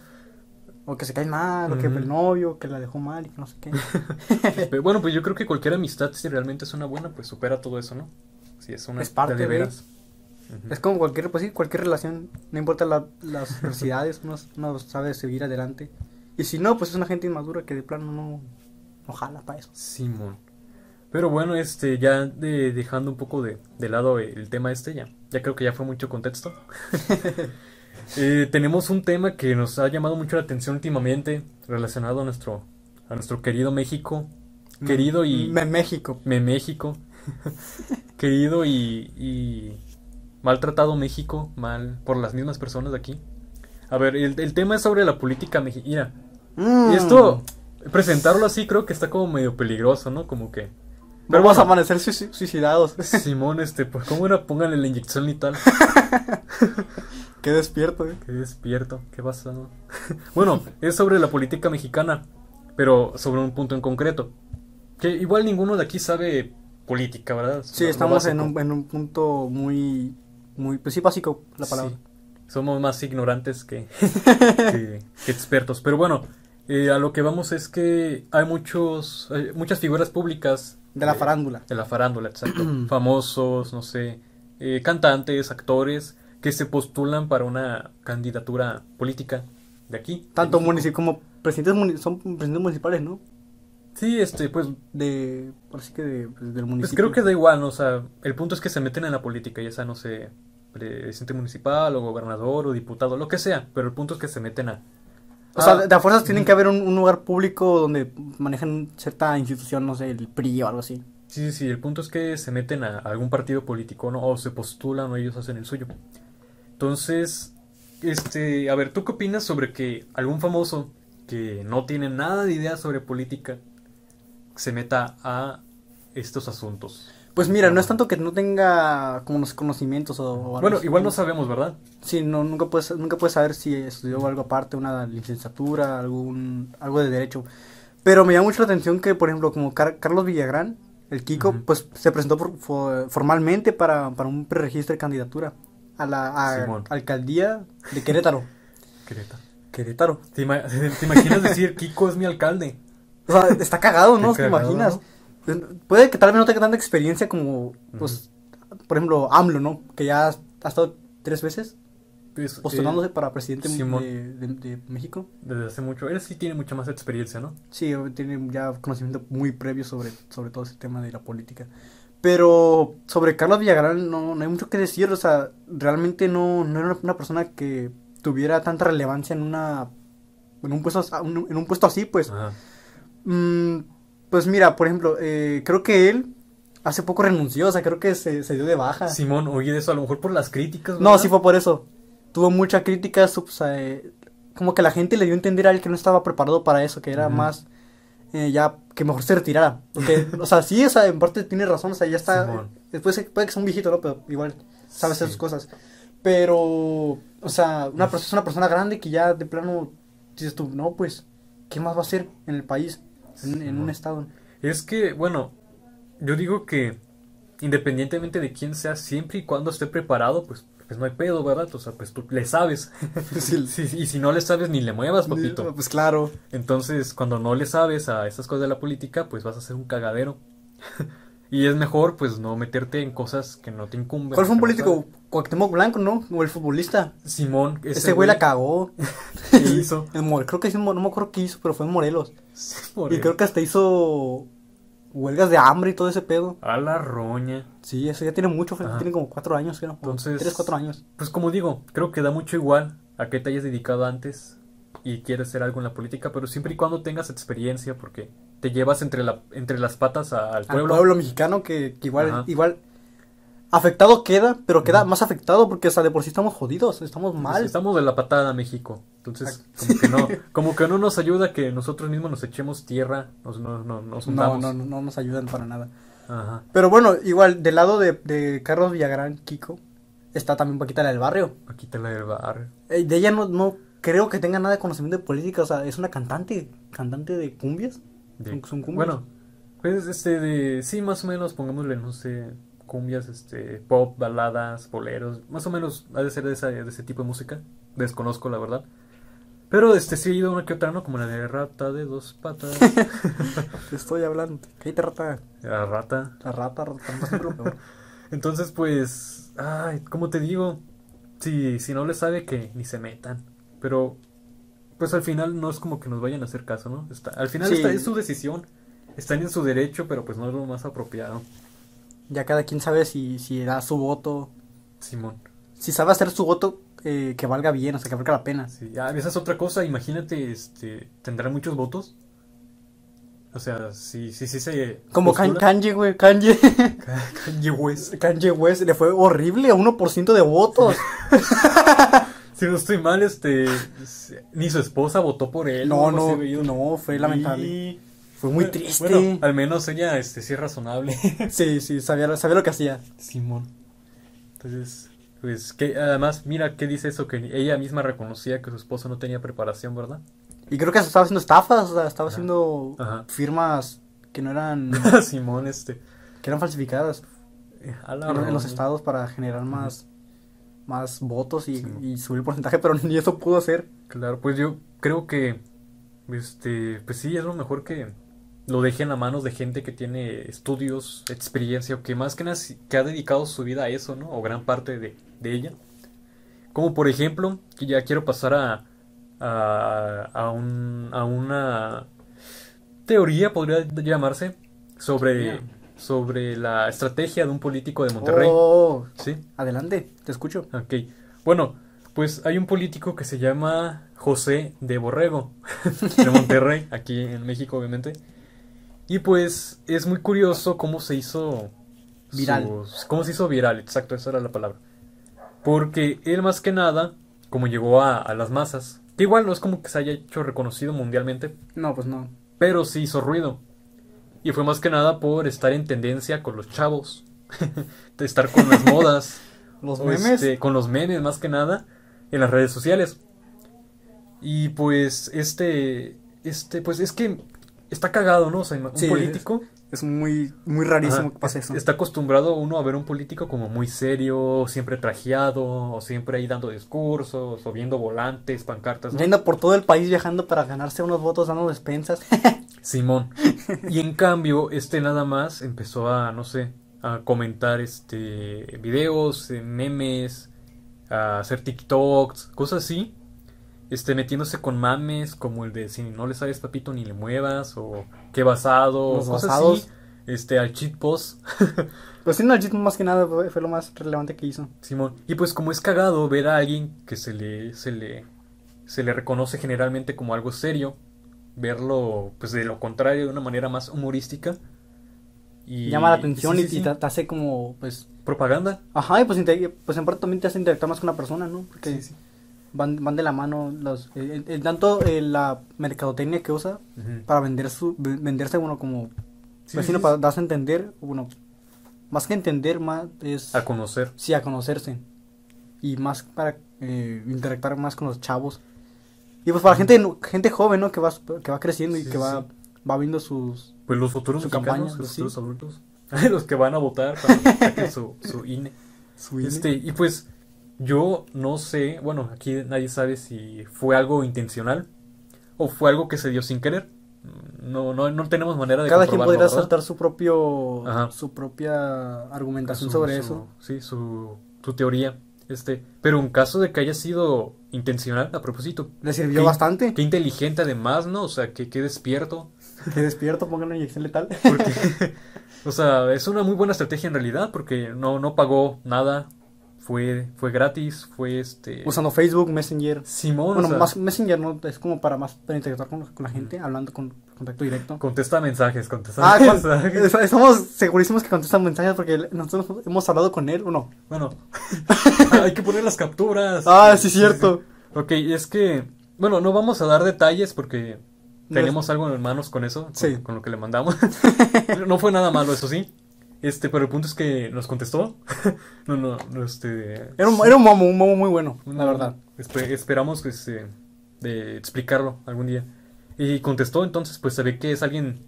O que se cae mal, o que el novio, que la dejó mal y que no sé qué. Pero bueno, pues yo creo que cualquier amistad, si realmente es una buena, pues supera todo eso, ¿no? Si es una Es parte de veras. Es como cualquier, pues sí, cualquier relación, no importa la- las adversidades, uno, uno sabe seguir adelante. Y si no, pues es una gente inmadura que de plano no, no jala para eso. Simón. Pero bueno, este, ya de- dejando un poco de, de lado el tema este, ya, ya creo que ya fue mucho contexto. Eh, tenemos un tema que nos ha llamado mucho la atención últimamente, relacionado a nuestro, a nuestro querido México, querido y Me- México. me México, querido y, y maltratado México, mal por las mismas personas de aquí. A ver, el, el tema es sobre la política mexicana. Mm. Y esto, presentarlo así creo que está como medio peligroso, ¿no? Como que... Pero vamos a amanecer sui- suicidados. Simón, este, pues, ¿cómo era? Pónganle la inyección letal. Qué despierto, eh. Qué despierto, qué pasado. bueno, es sobre la política mexicana, pero sobre un punto en concreto. Que igual ninguno de aquí sabe política, ¿verdad? Sí, Lo- lo estamos en un, en un punto muy, muy, pues sí, básico la palabra. Sí, somos más ignorantes que, que- que expertos. Pero bueno, eh, a lo que vamos es que hay muchos, hay muchas figuras públicas. De la farándula. De la farándula, exacto. Famosos, no sé, eh, cantantes, actores, que se postulan para una candidatura política de aquí. Tanto municipio como presidentes, muni- son presidentes municipales, ¿no? Sí, este, pues, De, así que de, pues, del pues municipio. creo que da igual, ¿no? O sea, el punto es que se meten en la política, ya sea, no sé, presidente municipal o gobernador o diputado, lo que sea, pero el punto es que se meten a... O sea, Ah, de a fuerzas tienen que haber un, un lugar público donde manejan cierta institución, no sé, el PRI o algo así. Sí, sí, sí, el punto es que se meten a algún partido político, ¿no? O se postulan o ellos hacen el suyo. Entonces, este, a ver, ¿tú qué opinas sobre que algún famoso que no tiene nada de idea sobre política se meta a estos asuntos? Pues mira, no es tanto que no tenga como los conocimientos o, o algo Bueno, igual no sabemos, ¿verdad? Sí, no, nunca puedes, nunca puedes saber si estudió algo aparte, una licenciatura, algún, algo de derecho. Pero me llama mucho la atención que, por ejemplo, como Car- Carlos Villagrán, el Kiko, pues se presentó por- fo- formalmente para, para un preregistro de candidatura a la a- alcaldía de Querétaro. Querétaro. Querétaro. ¿Te, ima- te imaginas decir Kiko es mi alcalde? O sea, está cagado, ¿no? ¿Te cagado, imaginas? Puede que tal vez no tenga tanta experiencia como, pues, por ejemplo, AMLO, ¿no? Que ya ha estado tres veces Pues, postulándose eh, para presidente de, de- de México. desde hace mucho. Él sí tiene mucha más experiencia, ¿no? Sí, tiene ya conocimiento muy previo sobre, sobre todo ese tema de la política. Pero sobre Carlos Villagrán no, no hay mucho que decir, o sea, realmente no, no era una persona que tuviera tanta relevancia en una en un puesto en un puesto así, pues. Mm, pues mira, por ejemplo, eh, creo que él hace poco renunció, o sea, creo que se, se dio de baja. Simón, oye de eso, a lo mejor por las críticas, No, sí fue por eso. Tuvo mucha crítica, su- o sea, eh, como que la gente le dio a entender a él que no estaba preparado para eso, que era más eh, ya que mejor se retirara. Porque, o sea, sí, o sea, en parte tiene razón, o sea, ya está. Simón. Después puede que sea un viejito, ¿no? Pero igual sabe hacer sus cosas. Pero, o sea, una persona es una persona grande que ya de plano dices tú, no, pues, ¿qué más va a hacer en el país? En, en un estado. Es que, bueno, yo digo que independientemente de quién sea, siempre y cuando esté preparado, pues, pues no hay pedo, ¿verdad? O sea, pues tú le sabes. Sí. Sí, y si no le sabes, ni le muevas, papito. Pues claro. Entonces, cuando no le sabes a esas cosas de la política, pues vas a ser un cagadero. y es mejor, pues, no meterte en cosas que no te incumben. ¿Cuál fue un político? Cuauhtémoc Blanco, ¿no? O el futbolista. Simón, Ese, güey la cagó. ¿Qué hizo? Creo que hizo, no me acuerdo qué hizo, pero fue en Morelos. Y él. creo que hasta hizo huelgas de hambre y todo ese pedo. A la roña. Sí, eso ya tiene mucho, Ajá. tiene como cuatro años, creo. Entonces- Tres, cuatro años. Pues como digo, creo que da mucho igual a qué te hayas dedicado antes y quieres hacer algo en la política, pero siempre y cuando tengas experiencia, porque te llevas entre, la, entre las patas a- al Al pueblo. pueblo, mexicano que, que igual, Ajá. igual afectado queda, pero queda más afectado porque hasta de por sí estamos jodidos, estamos Pues mal. Estamos de la patada México. Entonces, como que no, como que no nos ayuda que nosotros mismos nos echemos tierra, nos, no- no- nos No, hundamos. no, no, no nos ayudan para nada. Ajá. Pero bueno, igual, del lado de, de Carlos Villagrán, Kiko, está también Paquita la del barrio. Aquí te la del barrio. Eh, de ella no, no creo que tenga nada de conocimiento de política. O sea, es una cantante, cantante de cumbias. De- Son- son cumbias. Bueno, pues este de sí, más o menos, pongámosle, no sé, cumbias, este, pop, baladas, boleros, más o menos ha de ser de, esa- de ese tipo de música. Desconozco la verdad. Pero este sí he ido una que otra, ¿no? Como la de rata de dos patas. Te estoy hablando. Cállate, rata. la rata. La rata, rata, peor. Entonces, pues, ay, ¿cómo te digo? Si, si no le sabe que ni se metan. Pero, pues al final no es como que nos vayan a hacer caso, ¿no? Está, al final Sí. está, es su decisión. Están en su derecho, pero pues no es lo más apropiado. Ya cada quien sabe si, si da su voto. Simón. Si sabe hacer su voto eh, que valga bien, o sea, que valga la pena. Sí, ah, esa es otra cosa. Imagínate, este, ¿tendrá muchos votos? O sea, si sí, sí, se. Como Kan- Kanye, güey. Kanye. Kanye West. Kanye West le fue horrible a 1% de votos. Si no estoy mal, este. Ni su esposa votó por él. No, no, no, fue lamentable. Y- Fue muy triste. Bueno, al menos ella, este, sí es razonable. Sí, sí, sabía, sabía lo que hacía. Simón. Entonces, pues, que además, mira qué dice eso, que ella misma reconocía que su esposo no tenía preparación, ¿verdad? Y creo que estaba haciendo estafas, o sea, estaba Ajá. haciendo Ajá. firmas que no eran, Simón, este. que eran falsificadas en, en los estados para generar más, más votos y, Sí. y subir el porcentaje, pero ni eso pudo hacer. Claro, pues yo creo que, este, pues sí, es lo mejor que lo dejen a manos de gente que tiene estudios, experiencia, o que más que nada que ha dedicado su vida a eso, ¿no? O gran parte de, de ella. Como por ejemplo, que ya quiero pasar a, a, a, un, a una teoría, podría llamarse, sobre, sobre la estrategia de un político de Monterrey. Oh, ¿Sí? adelante, te escucho. Ok. Bueno, pues hay un político que se llama José de Borrego, de Monterrey, aquí en México, obviamente. Y pues es muy curioso cómo se hizo Viral. sus- cómo se hizo viral, exacto, esa era la palabra. Porque él más que nada, como llegó a, a las masas, que igual no es como que se haya hecho reconocido mundialmente, No, pues no. pero sí hizo ruido. Y fue más que nada por estar en tendencia con los chavos, de estar con las modas. Los memes. este, con los memes más que nada en las redes sociales. Y pues este este pues es que está cagado, ¿no? O sea, un Sí, político Es muy, muy rarísimo ajá, que pase es- eso. está acostumbrado uno a ver un político como muy serio, siempre trajeado, o siempre ahí dando discursos, o viendo volantes, pancartas, ¿no? Por todo el país viajando para ganarse unos votos dando despensas. Simón. Y en cambio, este nada más empezó a, no sé, a comentar este videos, eh, memes, a hacer TikToks, cosas así. Este, metiéndose con mames como el de si no le sabes papito ni le muevas, o qué basado, Los cosas basados. así. Este, al cheat post, Pues sí, no, el chisme más que nada fue, fue lo más relevante que hizo. Simón. Y pues como es cagado ver a alguien que se le, se le, se le reconoce generalmente como algo serio, verlo pues de lo contrario de una manera más humorística. Y, Llama la atención sí, y, sí, y sí. te, te hace como, pues... propaganda. Ajá, y pues, pues en parte también te hace interactuar más con la persona, ¿no? Porque Sí, sí. Van, van de la mano los... eh, eh, tanto eh, la mercadotecnia que usa Ujú. para vender su, ve- venderse, bueno, como Sí, vecino sí, para darse a entender, bueno, más que entender, más es... A conocer. Sí, a conocerse. Y más para eh, interactuar más con los chavos. Y pues para gente gente joven, ¿no? Que va, que va creciendo y Sí, que sí, va, va viendo sus... Pues los futuros Su campaña, los futuros adultos. los que van a votar para que saquen su, su INE. su Este, y pues yo no sé, bueno, aquí nadie sabe si fue algo intencional o fue algo que se dio sin querer. No, no, no tenemos manera de Cada quien podría ¿verdad? saltar su propio Ajá. su propia argumentación Su- sobre su- eso. Sí, su, su teoría. Este, pero en caso de que haya sido intencional, a propósito, Le sirvió Qué- bastante. qué inteligente además, ¿no? O sea, que, qué despierto. Que despierto, pongan una inyección letal. Porque, o sea, es una muy buena estrategia en realidad, porque no, no pagó nada, fue, fue gratis, fue este... Usando Facebook, Messenger. Simón, Bueno, o sea, más Messenger no es como para más para interactuar con, con la gente, hablando con contacto directo. contesta mensajes, contesta Ah, mensajes. es- estamos segurísimos que contestan mensajes porque nosotros hemos hablado con él, ¿o no? Bueno, hay que poner las capturas. Ah, sí, cierto. Ok, es que, bueno, no vamos a dar detalles porque No tenemos algo en manos con eso, con, Sí. con lo que le mandamos. no fue nada malo, eso sí. Este, pero el punto es que nos contestó. no, no, no, este. Era un, era un momo, un momo muy bueno, la verdad. espe- esperamos que se, de explicarlo algún día. Y contestó, entonces pues se ve que es alguien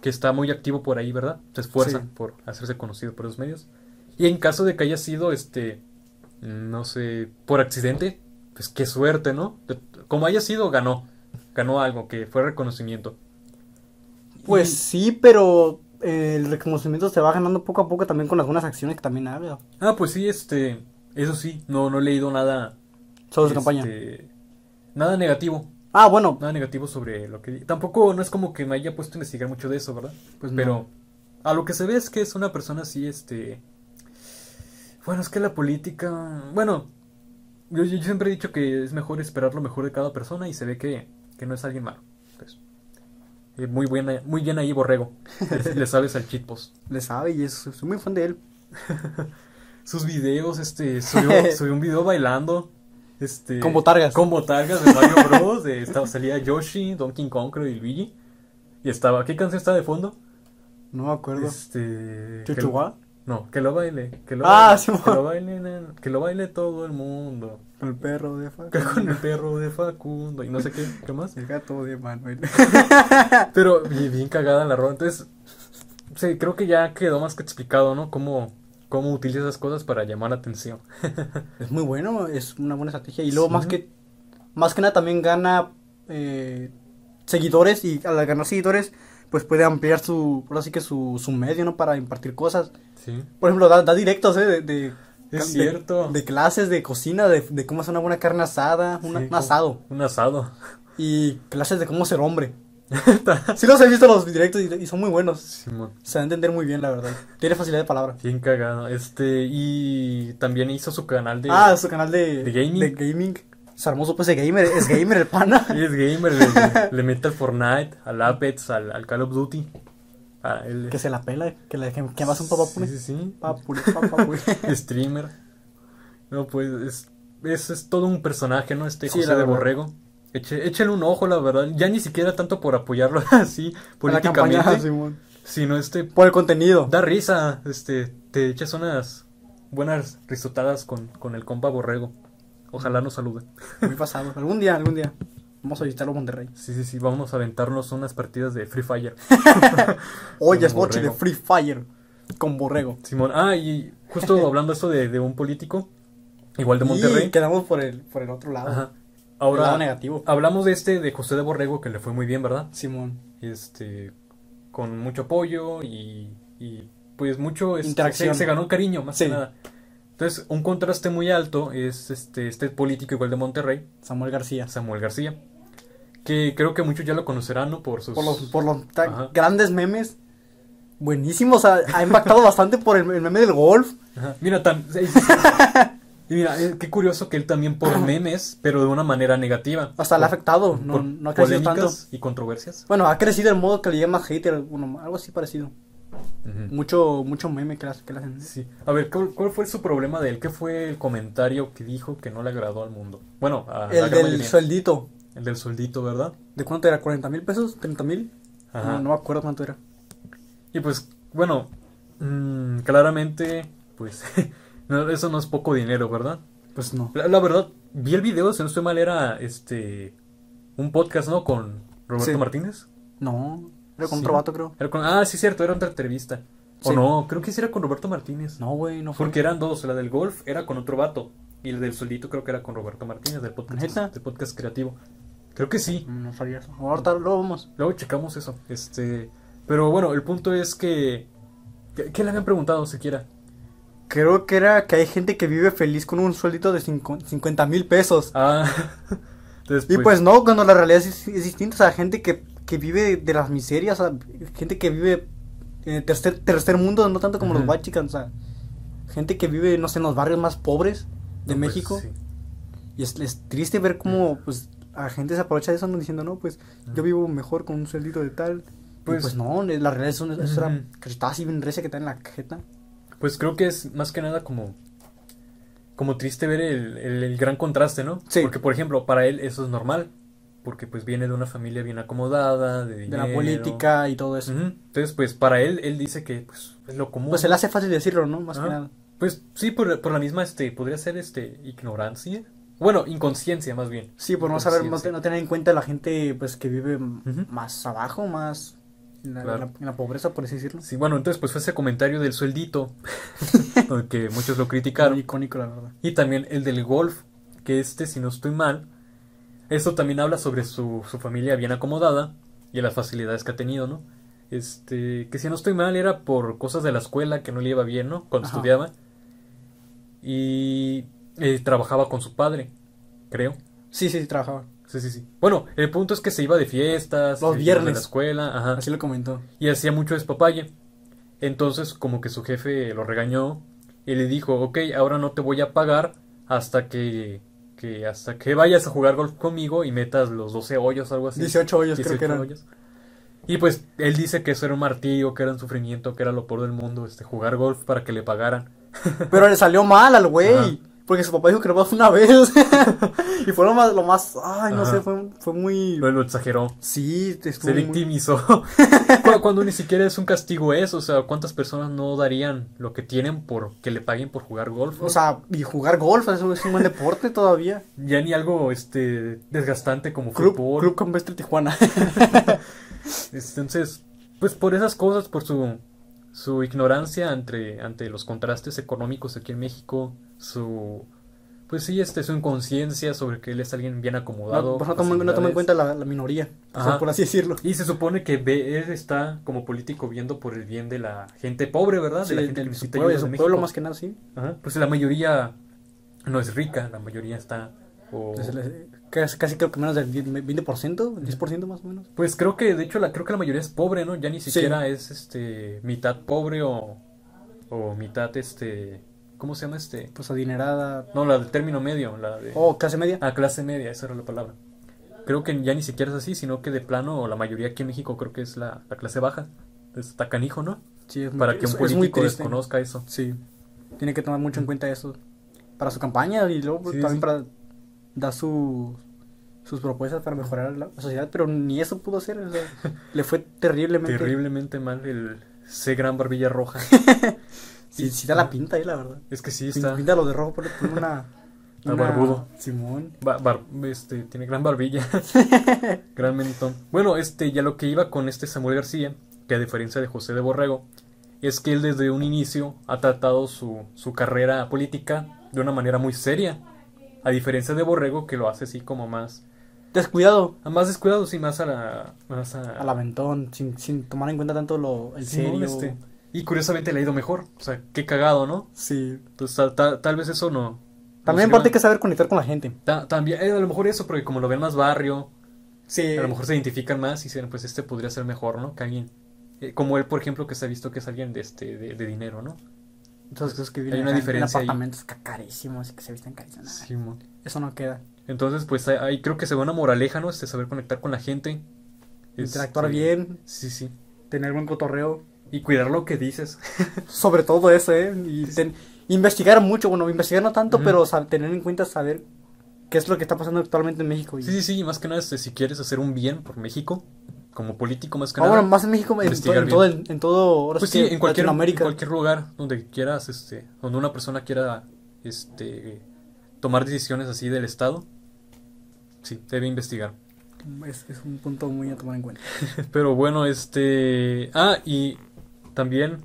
que está muy activo por ahí, ¿verdad? Se esfuerza Sí. por hacerse conocido por esos medios. Y en caso de que haya sido, este, no sé, por accidente, pues qué suerte, ¿no? Como haya sido, ganó. Ganó algo, que fue reconocimiento. Pues Y- sí, pero eh, el reconocimiento se va ganando poco a poco también con las buenas acciones que también haga. Ah, pues sí, este, eso sí, no, no he leído nada. Sobre su campaña. este, Nada negativo. Ah, bueno, Nada negativo sobre lo que... Tampoco no es como que me haya puesto a investigar mucho de eso, ¿verdad? pues no. Pero a lo que se ve es que es una persona así, este... Bueno, es que la política... Bueno, yo, yo siempre he dicho que es mejor esperar lo mejor de cada persona y se ve que, que no es alguien malo. Eh, muy, buena, muy bien ahí, Borrego. Le, sabes al cheat post. le sabe y es, soy muy fan de él. Sus videos, este... Subió, subió un video bailando. Este, Con botargas. Con botargas de Mario Bros. de- estaba, salía Yoshi, Donkey Kong, creo, y Luigi. Y estaba... ¿Qué canción está de fondo? No me acuerdo. Este... ¿Chuchuá? No, que lo baile. Que lo Ah, baile, sí, que lo baile, que lo baile todo el mundo. Con el perro de Facundo. Con el perro de Facundo. Y no sé qué, qué más. El gato de Manuel. Pero bien, bien cagada la rola. Entonces, sí, creo que ya quedó más que explicado, ¿no? Cómo, cómo utiliza esas cosas para llamar la atención. es muy bueno, es una buena estrategia. Y luego Sí. más que más que nada también gana eh, seguidores y al ganar seguidores pues puede ampliar su, ahora sí que su, su medio, ¿no? Para impartir cosas. Sí. Por ejemplo, da, da directos, ¿eh? De, de- Es de- cierto. De, clases de cocina, de, de cómo hacer una buena carne asada, una- Sí, un asado. Un asado. Y clases de cómo ser hombre. sí los he visto los directos y, y son muy buenos. Se va a entender muy bien, la verdad. Tiene facilidad de palabra. Bien cagado. Este, y también hizo su canal de. Ah, su canal de, de gaming. de gaming. Se armó su PC gamer. Es gamer el pana. Sí, es gamer, le, mete al Fortnite, al Apex, al, al Call of Duty. Ah, él- que se la pela. Que le que, que más un papapune. Sí, sí, sí. Papule, papapule. Streamer. No, pues es, es, es todo un personaje, ¿no? Este Sí, José de. Borrego. Eche, échale un ojo, la verdad. Ya ni siquiera tanto por apoyarlo así campaña, políticamente, Simón. sino este Por el contenido. da risa, este te echas unas buenas risotadas con, con el compa Borrego. Ojalá nos salude. Muy pasado. Algún día, algún día. Vamos a visitarlo a Monterrey. Sí, sí, sí, vamos a aventarnos unas partidas de Free Fire. Hoy es noche de. Free Fire. Con Borrego. Simón, ah, y justo hablando eso de, de un político, igual de Y Monterrey. quedamos por el, por el otro lado. Ajá. El lado Ahora negativo. hablamos de este, de José de Borrego, que le fue muy bien, ¿verdad? Simón. Este, con mucho apoyo y, y, pues mucho Interacción. Se, se ganó cariño, más Sí. que nada. Entonces, un contraste muy alto es este, este político igual de Monterrey, Samuel García. Samuel García, que creo que muchos ya lo conocerán, ¿no? Por sus... Por los, por los grandes memes. Buenísimos. Ha, ha impactado bastante por el, el meme del golf. Ajá. Mira, tan... y mira, eh, qué curioso que él también por memes, pero de una manera negativa. Hasta le ha afectado. No, no ha crecido tanto. y controversias. Bueno, ha crecido el modo que le llama hater. Bueno, algo así parecido. Mucho, mucho meme que le, que hacen. Sí. A ver, ¿cuál, cuál fue su problema de él? ¿Qué fue el comentario que dijo que no le agradó al mundo? Bueno, a El del mayoría. sueldito. El del soldito, ¿verdad? ¿De cuánto era? ¿40 mil pesos? ¿30 mil? No, no me acuerdo cuánto era. Y pues, bueno, mm, claramente, pues, no, eso no es poco dinero, ¿verdad? Pues no. La, la verdad, vi el video, si no estoy mal, era este un podcast, ¿no? Con Roberto Sí. Martínez. No. Era con Sí. otro vato, creo. Era con- ah, sí, cierto, era otra entrevista. O Sí. no, creo que sí era con Roberto Martínez. No, güey, no fue. Porque eran dos, la del golf era con otro vato. Y el del soldito creo que era con Roberto Martínez, del podcast, del podcast creativo. Creo que sí. Mm, No sabía eso. Ahorita luego vamos. Luego checamos eso. Este. Pero bueno, el punto es que. ¿Qué, le habían preguntado siquiera? Creo que era que hay gente que vive feliz con un sueldito de cinco- 50 mil pesos. Ah. Y pues no, cuando la realidad es, es distinta. O sea, gente que, que vive de las miserias. O sea, gente que vive en el tercer, tercer mundo, no tanto como los white O sea, gente que vive, no sé, en los barrios más pobres de no, pues, México. sí. Y es, es triste ver cómo, pues, la gente se aprovecha de eso, ¿no? diciendo, no, pues, yo vivo mejor con un sueldito de tal. Pues, Pues- pues no, la realidad es, una, es una así bien recia que está en la cajeta. Pues creo que es más que nada como. Como triste ver el, el- el gran contraste, ¿no? Sí. Porque, por ejemplo, para él eso es normal. Porque pues viene de una familia bien acomodada, de De dinero. la política y todo eso. Entonces, pues para él, él dice que pues, es lo común. Pues se le hace fácil decirlo, ¿no? Más que nada. Pues sí, por, por la misma, este, podría ser este, ignorancia. Bueno, inconsciencia más bien. Sí, por no saber, no, no tener en cuenta la gente pues que vive más abajo, más en la, Claro. en la- en la pobreza, por así decirlo. Sí, bueno, entonces pues fue ese comentario del sueldito, que muchos lo Muy criticaron. icónico, la verdad. Y también el del golf, que este, si no estoy mal, eso también habla sobre su, su familia bien acomodada y las facilidades que ha tenido, ¿no? Este, que si no estoy mal era por cosas de la escuela que no le iba bien, ¿no? Cuando Ajá. estudiaba. Y eh, trabajaba con su padre, creo. Sí, sí, sí, trabajaba. Sí, sí, sí. Bueno, el punto es que se iba de fiestas, Los se iba de viernes. la escuela, ajá. Así lo comentó. Y hacía mucho despapalle. Entonces, como que su jefe lo regañó y le dijo, ok, ahora no te voy a pagar hasta que, que hasta que vayas a jugar golf conmigo y metas los 12 hoyos, algo así. 18 hoyos creo 18 que eran. hoyos. Y pues él dice que eso era un martillo, que era un sufrimiento, que era lo peor del mundo, este, jugar golf para que le pagaran. Pero le salió mal al Ajá. Porque su papá dijo que nomás fue una vez. y fue lo más, lo más, ay, no Ajá. sé, fue, fue muy... Lo, lo exageró. Sí, Se muy- victimizó. Cu- Cuando ni siquiera es un castigo eso, o sea, ¿cuántas personas no darían lo que tienen por que le paguen por jugar golf? O sea, y jugar golf, eso es un buen deporte todavía. ya ni algo este desgastante como Club, fútbol. Club Campestre Tijuana. Entonces, pues por esas cosas, por su su ignorancia ante ante los contrastes económicos aquí en México, su pues sí, este su inconsciencia sobre que él es alguien bien acomodado. no, no toma, no toma en cuenta la, la minoría, o sea, Ajá. por así decirlo. Y se supone que ve, él está como político viendo por el bien de la gente pobre, ¿verdad? Sí, de la gente que necesita pueblo, ayuda de su pueblo más que nada, sí. Ajá. Pues la mayoría no es rica, la mayoría está o- le- casi, casi creo que menos del 10, 20%, 10% más o menos. Pues creo que, de hecho, la, creo que la mayoría es pobre, ¿no? Ya ni Sí. siquiera es, este, mitad pobre o, o mitad, este, ¿cómo se llama este? Pues adinerada. No, la del término medio, la de... Oh, clase media. Ah, clase media, esa era la palabra. Creo que ya ni siquiera es así, sino que de plano, la mayoría aquí en México creo que es la, la clase baja. Está canijo, ¿no? Sí, es muy- Para que un es- es muy político triste. desconozca eso. Sí, tiene que tomar mucho en cuenta eso para su campaña y luego Sí, también sí. para dar su, sus propuestas para mejorar la sociedad, pero ni eso pudo hacer, o sea, le fue terriblemente. Terriblemente mal el C gran barbilla roja. Sí, sí da la pinta ahí, la verdad. Es que sí está... Pinta lo de rojo, ponle ponle una, barbudo. Simón. Bar- este, tiene gran barbilla. gran mentón. Bueno, este, ya lo que iba con este Samuel García, que a diferencia de José de Borrego, es que él desde un inicio ha tratado su, su carrera política de una manera muy seria. A diferencia de Borrego, que lo hace así como más, Descuidado, más descuidado, sí, más a la. Más a, al aventón, sin, sin tomar en cuenta tanto lo, el Sí, serio. Este, y curiosamente le ha ido mejor. O sea, qué cagado, ¿no? Sí. Entonces, tal, tal- tal vez eso no. También aparte hay que saber conectar con la gente. Ta- también, eh, a lo mejor eso, porque como lo ven más barrio, Sí. A lo mejor se identifican más y dicen, pues este podría ser mejor, ¿no? Que alguien. eh, como él, por ejemplo, que se ha visto que es alguien de este de, de dinero, ¿no? Entonces, cosas que Hay una en diferencia ahí. apartamentos ca- carísimos y que se visten carísimos. Eso no queda. Entonces, pues ahí- ahí creo que se ve una moraleja, ¿no? Este saber conectar con la gente. Interactuar Este, bien, Sí, sí. tener buen cotorreo. Y cuidar lo que dices. Sobre todo eso, ¿eh? Y ten- investigar mucho, bueno, investigar no tanto, pero tener en cuenta saber qué es lo que está pasando actualmente en México. Y... Sí, sí, sí. Más que nada, este, si quieres hacer un bien por México, como político más que Ah, nada. bueno, más en México, en, to- investigar en todo, en, en todo, ahora Pues sí en cualquier, en cualquier lugar donde quieras, este, donde una persona quiera, este, tomar decisiones así del Estado, sí, debe investigar. Es, es un punto muy a tomar en cuenta. Pero bueno, este, ah, y también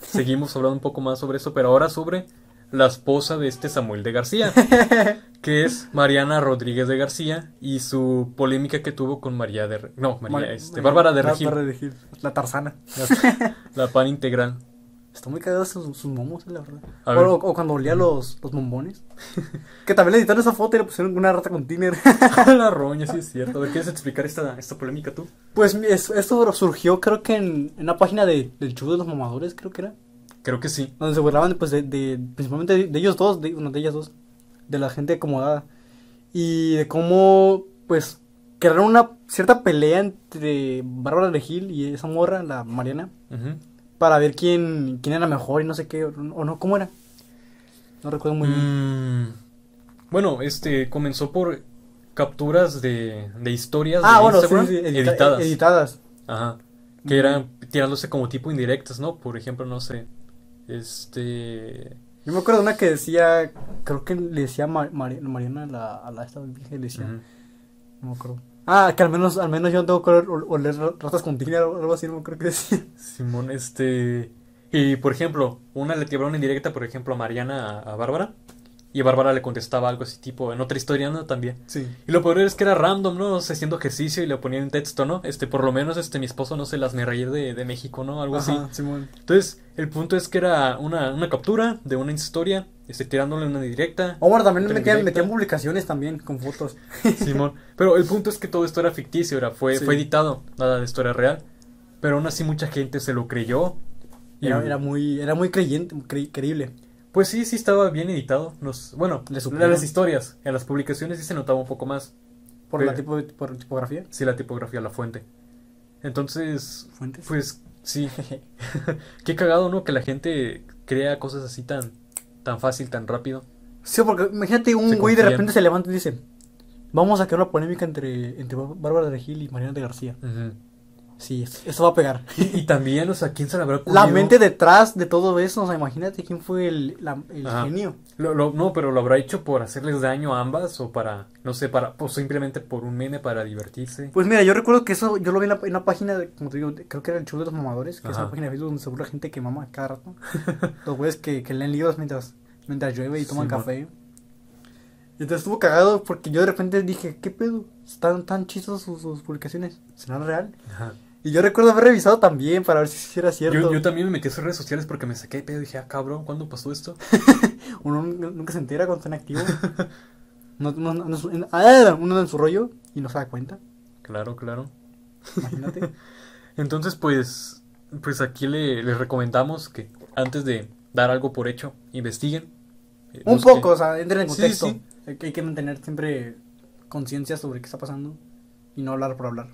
seguimos hablando un poco más sobre eso, pero ahora sobre la esposa de este Samuel de García, que es Mariana Rodríguez de García y su polémica que tuvo con María de, Re- no, María, Mar- este, Bárbara de Regil, Bárbara de Regil, La Tarzana. la, la pan integral. Está muy cagado sus, sus momos, la verdad. O, o- cuando olía los, los bombones. que también le editaron esa foto y le pusieron una rata con tiner. la roña, sí es cierto. A ver, ¿quieres explicar esta, esta polémica tú? pues es- esto surgió creo que en, en una página de, del show de los mamadores, creo que era. Creo que sí. Donde se burlaban pues de, de- principalmente de, de ellos dos, de, bueno, de ellas dos. De la gente acomodada. Y de cómo pues crearon una cierta pelea entre Bárbara de Gil y esa morra, la Mariana. Ujú. Para ver quién, quién era mejor y no sé qué, o no, o no, ¿cómo era? No recuerdo muy bien. Mm, bueno, este comenzó por capturas de, de historias Ah, de bueno, Instagram sí, edita- editadas. editadas. Ajá. Que eran tirándose como tipo indirectas, ¿no? Por ejemplo, no sé. Este. Yo me acuerdo de una que decía, creo que le decía Mar- Mari- Mariana a la, a la esta virgen, le decía, no me acuerdo. Ah, que al menos, al menos yo no tengo que oler, oler ratas con tigre o algo así, no acuerdo que decía. Simón, este. Y por ejemplo, una le tiró una indirecta, por ejemplo, a Mariana a, a Bárbara. Y Bárbara le contestaba algo así, tipo, en otra historia, ¿no? También. Sí. Y lo peor es que era random, ¿no? O sea, haciendo ejercicio y le ponía en texto, ¿no? Este, por lo menos, este, mi esposo no se las me reír de, de México, ¿no? Algo así. Ajá, Simón. Entonces, el punto es que era una, una captura de una historia, este, tirándole una directa. Bueno, también indirecta. metían publicaciones también con fotos. Simón. Pero el punto es que todo esto era ficticio, era, fue, Sí. fue editado, nada de historia real. Pero aún así mucha gente se lo creyó. Y, Era, era muy, era muy creyente, cre- creíble. Pues sí, sí estaba bien editado. Bueno, en las historias, en las publicaciones sí se notaba un poco más. Por Pero- la tipo, por tipografía. Sí, la tipografía, la fuente. Entonces, Fuentes. pues sí. Qué cagado, ¿no? Que la gente crea cosas así tan, tan fácil, tan rápido. Sí, porque imagínate un güey de repente se levanta y dice, vamos a crear una polémica entre, entre Bárbara de Gil y Mariana de García. Sí, eso va a pegar. y, y también, o sea, ¿quién se le habrá La ocurrido? mente detrás de todo eso, o sea, imagínate quién fue el, la- el genio. Lo- lo- no, pero lo habrá hecho por hacerles daño a ambas o para, no sé, para, o simplemente por un meme para divertirse. Pues mira, yo recuerdo que eso yo lo vi en la, en página, de- como te digo, creo que era el show de los mamadores, que es una página de Facebook donde se burla gente que mama cada rato. los güeyes que, que leen libros mientras, mientras llueve y toman café. Y entonces estuvo cagado porque yo de repente dije, ¿qué pedo? Están tan chistosos sus, sus publicaciones. ¿Será real? Ajá. Y yo recuerdo haber revisado también para ver si era cierto. Yo, yo también me metí a sus redes sociales porque me saqué de pedo y dije, ah, cabrón, ¿cuándo pasó esto? Uno nunca se entera cuando está en activo. no, no, ah, uno en su rollo y no se da cuenta. Claro, claro. Imagínate. Entonces, pues, pues aquí le, les recomendamos que antes de dar algo por hecho, investiguen. eh, Un busquen. poco, o sea, entren en contexto. sí. Hay que mantener siempre conciencia sobre qué está pasando y no hablar por hablar.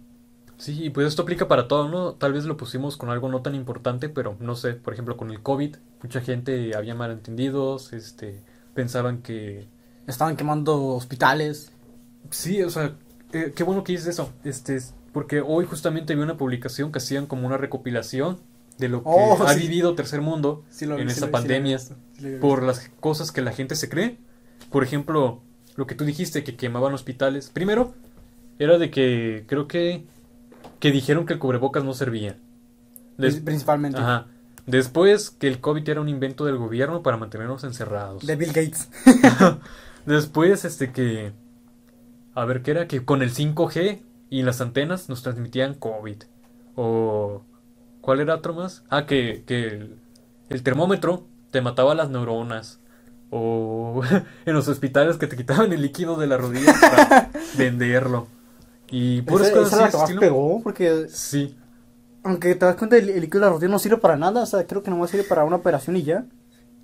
Sí, y pues esto aplica para todo, ¿no? Tal vez lo pusimos con algo no tan importante, pero no sé, por ejemplo, con el COVID, mucha gente había malentendidos, este, pensaban que... Estaban quemando hospitales. Sí, o sea, eh, qué bueno que dices eso, este, es- porque hoy justamente vi una publicación que hacían como una recopilación de lo que Oh, ha sí. vivido Tercer Mundo en esta pandemia. por las cosas que la gente se cree. Por ejemplo, lo que tú dijiste, que quemaban hospitales. Primero, era de que creo que, que dijeron que el cubrebocas no servía. Des- Principalmente. Ajá. Después, que el COVID era un invento del gobierno para mantenernos encerrados. De Bill Gates. Después, este que... A ver, ¿qué era? Que con el 5G y las antenas nos transmitían COVID. O... ¿Cuál era otro más? Ah, que, que el, el termómetro te mataba las neuronas. O en los hospitales que te quitaban el líquido de la rodilla para venderlo. Y Esa, cosas esa es la pegó, porque Sí, aunque te das cuenta, el, el líquido de la rodilla no sirve para nada. O sea, creo que nomás sirve para una operación y ya.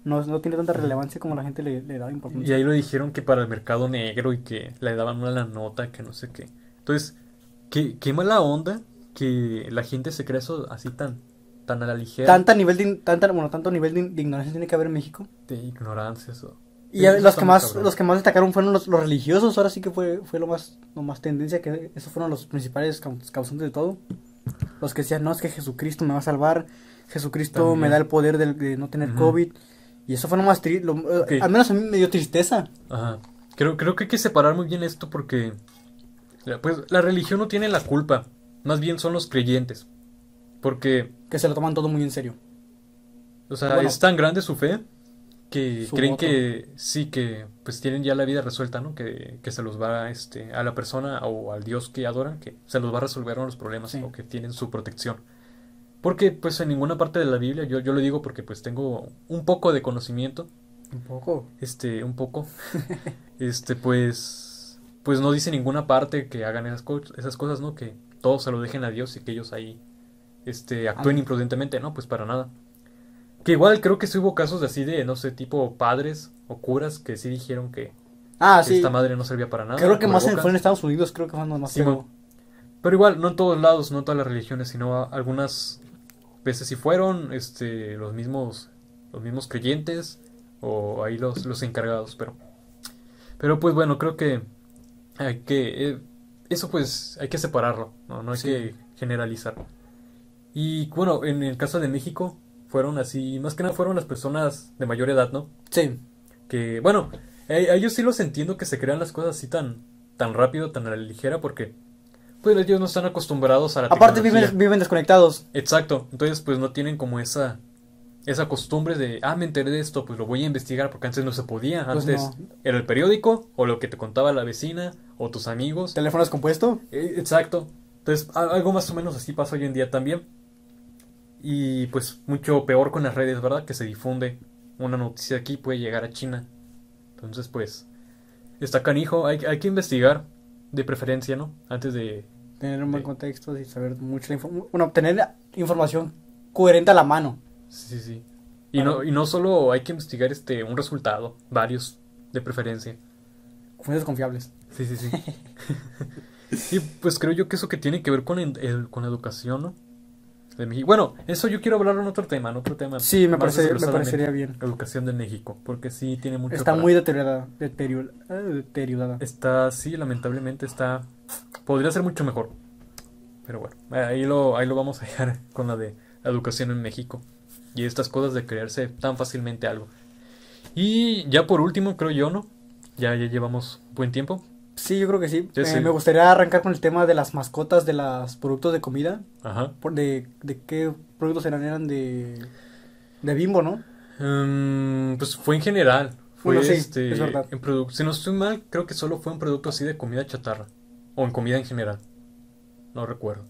No, no tiene tanta relevancia como la gente le, le da Y ahí lo dijeron que para el mercado negro y que le daban una la nota, que no sé qué. Entonces, qué, qué mala onda que la gente se cree eso así tan, tan a la ligera Tanta nivel de, tanta, bueno, tanto nivel de, de ignorancia tiene que haber en México. de ignorancia. Eso. Y Sí, los que más cabrón. los que más destacaron fueron los, los religiosos, ahora sí que fue, fue lo más lo más tendencia, que esos fueron los principales caus- causantes de todo. Los que decían, no, es que Jesucristo me va a salvar, Jesucristo También. me da el poder de, no tener. COVID. Y eso fue lo más triste, Ok. al menos a mí me dio tristeza. Ajá. Creo, creo que hay que separar muy bien esto porque pues la religión no tiene la culpa, más bien son los creyentes. Porque, Que se lo toman todo muy en serio. o sea, Bueno. es tan grande su fe que Su creen voto. que sí, que pues tienen ya la vida resuelta, ¿no? Que, que se los va este, a la persona o al Dios que adoran, que se los va a resolver los problemas Sí. o que tienen su protección. Porque pues en ninguna parte de la Biblia, yo, yo lo digo porque pues tengo un poco de conocimiento, Un poco. este, un poco, este, pues, pues no dice ninguna parte que hagan esas, co- esas cosas, ¿no? Que todos se lo dejen a Dios y que ellos ahí, este, actúen imprudentemente, no, pues para nada. Que igual creo que sí hubo casos de así de, no sé, tipo padres o curas que sí dijeron que, Ah, que sí. esta madre no servía para nada. Creo que más en, fue en Estados Unidos, creo que fue donde más Sí, Pero igual, no en todos lados, no en todas las religiones, sino a- algunas veces sí fueron, este, los mismos, los mismos creyentes o ahí los, los encargados, pero, pero pues bueno, creo que hay que, eh, eso pues hay que separarlo, no, no hay Sí. que generalizar. Y bueno, en el caso de México, fueron así, más que nada fueron las personas de mayor edad, ¿no? Sí. Que, bueno, eh, a ellos sí los entiendo que se crean las cosas así tan, tan rápido, tan a la ligera, porque pues ellos no están acostumbrados a la Aparte viven, viven desconectados. Exacto, entonces pues no tienen como esa esa costumbre de, ah, me enteré de esto, pues lo voy a investigar, porque antes no se podía, Pues antes no. era el periódico, o lo que te contaba la vecina, o tus amigos. ¿Teléfono descompuesto? Eh, Exacto, entonces algo más o menos así pasa hoy en día también. Y pues mucho peor con las redes, ¿verdad? Que se difunde una noticia aquí, puede llegar a China. Entonces pues, está canijo, hay, hay que investigar, de preferencia, ¿no? Antes de... Tener un buen contexto y saber mucha información. Bueno, tener información coherente a la mano. Sí, sí, sí. Y no, y no solo hay que investigar este un resultado, varios de preferencia. Fuentes confiables. Sí, sí, sí. y pues creo yo que eso que tiene que ver con el, el- con la educación, ¿no? De México. Bueno, eso yo quiero hablar en otro tema, en otro tema. Sí, me, parece, me parecería bien. Educación de México, porque sí tiene mucho Está para- muy deteriorada. Deterior, eh, deteriorada. Está, sí, lamentablemente está... Podría ser mucho mejor. Pero bueno, ahí lo, ahí lo vamos a dejar con la de la educación en México. Y estas cosas de creerse tan fácilmente algo. Y ya por último, creo yo, ¿no? Ya, ya llevamos buen tiempo. Sí, yo creo que sí. Eh, sí. Me gustaría arrancar con el tema de las mascotas de los productos de comida. Ajá. Por- De, de qué productos eran, eran de, de Bimbo, ¿no? Mm, pues fue en general. Fue Bueno, sí, este, es verdad. en Si no estoy mal, creo que solo fue un producto así de comida chatarra. O en comida en general. No recuerdo.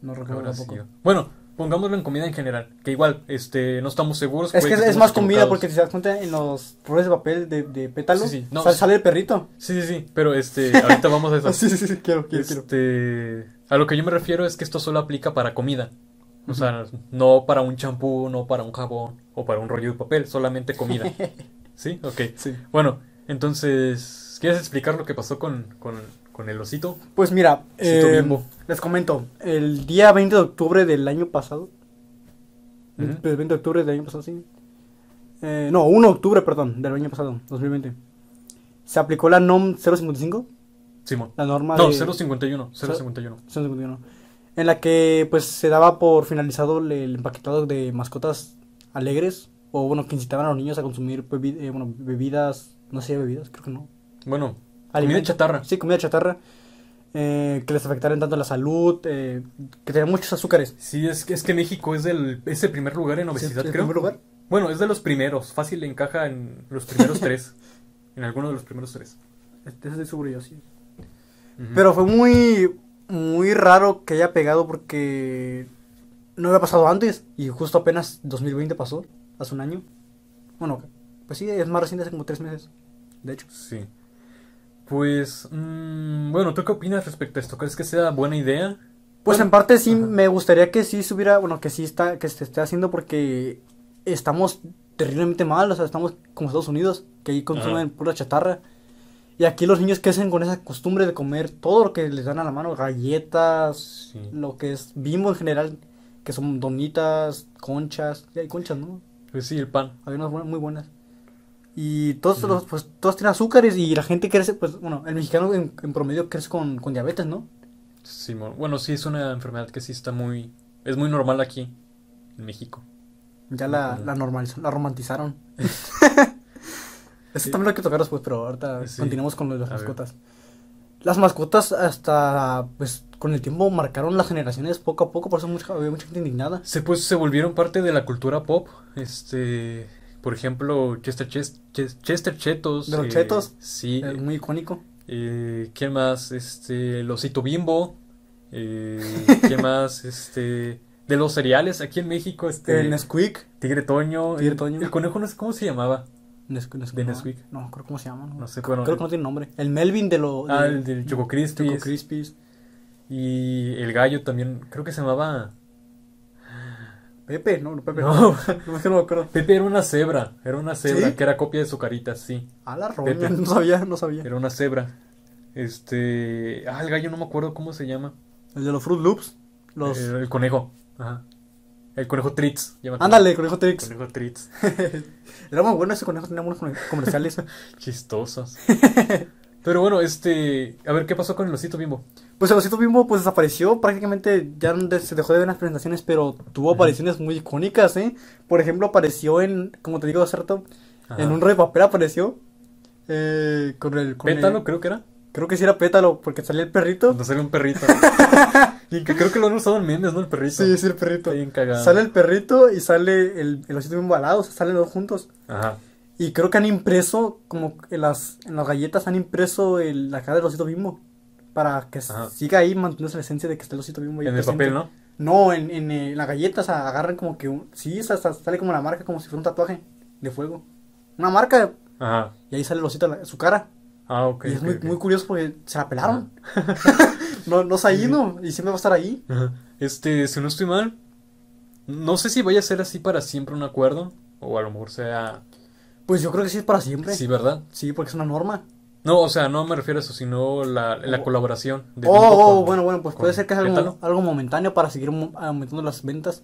No recuerdo tampoco. Bueno, pongámoslo en comida en general. Que igual, este, no estamos seguros. Es que es, más comida porque si te das cuenta en los rollos de papel de, de pétalo Sí, sí, no, sale, el perrito. Sí, sí, sí. Pero este, ahorita vamos a eso. sí, sí, sí, quiero, quiero, quiero. Este, a lo que yo me refiero es que esto solo aplica para comida. O sea, no para un champú, no para un jabón o para un rollo de papel, solamente comida. ¿Sí? Ok. Sí. Bueno, entonces, ¿quieres explicar lo que pasó con, con, con el osito? Pues mira, eh, les comento, el día 20 de octubre del año pasado, Ujú. el 20 de octubre del año pasado, sí. Eh, no, 1 de octubre, perdón, del año pasado, 2020. Se aplicó la NOM 055, Simón. la norma No, de 051, 051. 051, en la que pues se daba por finalizado el, el empaquetado de mascotas alegres o bueno, que incitaban a los niños a consumir bebi- eh, bueno, bebidas, no sé, bebidas, creo que no. Bueno, comida chatarra. Sí, comida chatarra. eh, que les afectaran tanto la salud, eh, que tenían muchos azúcares. Sí, es que, es que México es, del, es el primer lugar en obesidad, ¿en creo. primer lugar? Bueno, es de los primeros. Fácil encaja en los primeros tres. En alguno de los primeros tres. Este, estoy seguro yo, sí. Ujú. Pero fue muy, muy raro que haya pegado porque no había pasado antes. Y justo apenas 2020 pasó, hace un año. Bueno, pues sí, es más reciente, hace como tres meses. De hecho. Sí. Pues, mm, bueno, ¿tú qué opinas respecto a esto? ¿Crees que sea buena idea? Pues Bueno, en parte sí ajá. me gustaría que sí se hubiera, bueno, que sí está, que se esté haciendo porque estamos terriblemente mal, o sea, estamos como Estados Unidos, que ahí consumen Ajá. pura chatarra. Y aquí los niños crecen con esa costumbre de comer todo lo que les dan a la mano, galletas, Sí. lo que es bimbo en general, que son donitas, conchas, ya hay conchas, ¿no? Pues sí, el pan. Hay unas buenas- muy buenas. Y todos, los, pues, todos tienen azúcares y la gente crece, pues, bueno, el mexicano en, en promedio crece con, con diabetes, ¿no? Simón. Bueno, sí, es una enfermedad que sí está muy... Es muy normal aquí, en México. Ya la, la normalizaron, la romantizaron. Eso también lo hay que tocar después, pero ahorita Sí. continuamos con lo de las A ver. mascotas. Las mascotas hasta, pues, con el tiempo marcaron las generaciones poco a poco, por eso mucha, había mucha gente indignada. Se, pues, se volvieron parte de la cultura pop. Este... Por ejemplo, Chester, Ches- Ches- Chester Chetos. ¿De los eh, chetos? Sí. Es muy icónico. Eh, ¿Quién más? Este, el osito bimbo. Eh, ¿Quién más? Este, de los cereales aquí en México, este, El Nesquik. Tigre Toño. Tigre el, Toño. el conejo no sé cómo se llamaba. Nesquik, Nesquik, De no, Nesquik. No, creo cómo se llama. No, No sé, bueno, creo que no tiene nombre. El Melvin de lo. Ah, de- el del Choco Crispies. Choco Crispies. Y el gallo también, creo que se llamaba. Pepe, no, no, Pepe. No. No, es que no me acuerdo. Pepe era una cebra, era una cebra, ¿Sí? que era copia de su carita, sí. A la roña, Pepe. no sabía, no sabía. Era una cebra. Este. Ah, el gallo no me acuerdo cómo se llama. El de los Fruit Loops. Los... El conejo. Ajá. El conejo Tritz. Ándale, conejo Trix. Conejo Tritz. Era muy bueno ese conejo, tenía buenos comer- comerciales. Chistosos. Pero bueno, este. A ver, ¿qué pasó con el osito bimbo? Pues el osito bimbo pues desapareció, prácticamente ya no se dejó de ver en las presentaciones, pero tuvo apariciones muy icónicas, ¿eh? Por ejemplo, apareció en, como te digo hace rato, Ajá. en un rollo de papel apareció. Eh, con el... Con Pétalo, el- creo que era. creo que sí era pétalo, porque salía el perrito. Cuando sale un perrito. y que creo que lo han usado en memes, ¿no? El perrito. Sí, sí, el perrito. Está bien cagado. Sale el perrito y sale el, el osito bimbo al lado, o sea, salen los dos juntos. Ajá. Y creo que han impreso, como en las, en las galletas han impreso el, la cara del osito bimbo. Para que Ajá. siga ahí manteniéndose la esencia de que está el osito bimbo. En el papel, ¿no? No, en, en, eh, en la galleta, o sea, agarran como que un... Sí, o sea, sa- sale como la marca, como si fuera un tatuaje de fuego. Una marca, Ajá. y ahí sale el osito, la- su cara. Ah, ok. y es muy, muy curioso porque se la pelaron. no, no se ha ido, y siempre va a estar ahí. Ajá. Este, si no estoy mal, no sé si vaya a ser así para siempre un acuerdo, o a lo mejor sea... Pues yo creo que sí es para siempre. Sí, ¿verdad? Sí, porque es una norma. No, o sea, no me refiero a eso, sino la, la colaboración. de Oh, oh, bueno, bueno, pues puede ser que es algo, algo momentáneo para seguir aumentando las ventas.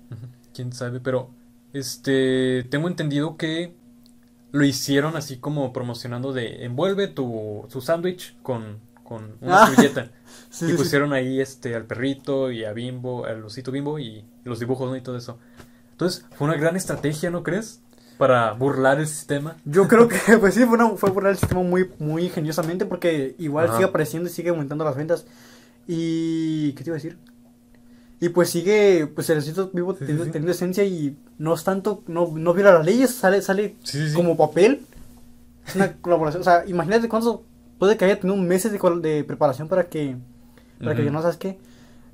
Quién sabe, pero este tengo entendido que lo hicieron así como promocionando de envuelve tu, tu sándwich con, con una Ah. servilleta. Sí, y sí. pusieron ahí este al perrito y a Bimbo, al osito Bimbo y los dibujos ¿no? y todo eso. Entonces, fue una gran estrategia, ¿no crees? Para burlar el sistema. Yo creo que, pues sí, fue, una, fue por el sistema muy, muy ingeniosamente porque igual Ajá. sigue apareciendo y sigue aumentando las ventas. Y, ¿qué te iba a decir? Y pues sigue, pues el osito vivo Sí, teniendo, sí. teniendo esencia y no es tanto, no, no viola las leyes, sale, sale Sí, sí, sí. como papel. Es una colaboración, o sea, imagínate cuánto puede que haya tenido meses de, de preparación para que, para que Ujú. ya no sabes qué.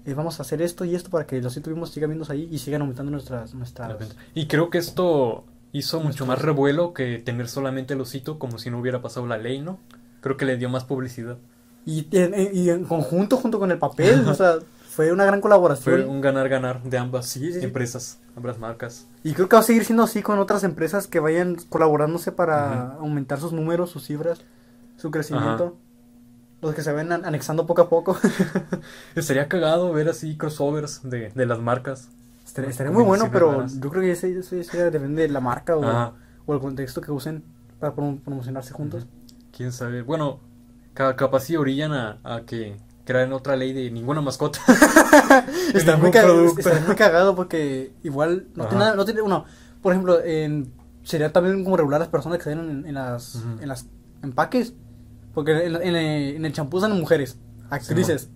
Eh, vamos a hacer esto y esto para que los osito vivos sigan viéndose ahí y sigan aumentando nuestras, nuestras... Y creo que esto hizo mucho más revuelo que tener solamente el osito como si no hubiera pasado la ley, ¿no? Creo que le dio más publicidad. Y, en- en- y en conjunto, junto con el papel, o sea, fue una gran colaboración. Fue un ganar-ganar de ambas Sí, empresas, ambas marcas. Y creo que va a seguir siendo así con otras empresas que vayan colaborándose para aumentar sus números, sus cifras, su crecimiento. Los que se ven an- anexando poco a poco. Estaría cagado ver así crossovers de, de las marcas. Estaría, estaría muy bueno, pero raras. yo creo que ese depende de la marca o, o el contexto que usen para prom- promocionarse juntos. Quién sabe. Bueno, ca- capaz sí orillan a, a que crean otra ley de ninguna mascota. Está muy, ca- producto. estaría muy cagado porque igual no Ajá. tiene nada, no tiene, uno, por ejemplo, en, sería también como regular las personas que salen en, en las, en las empaques, porque en, en, en el champú salen mujeres, actrices,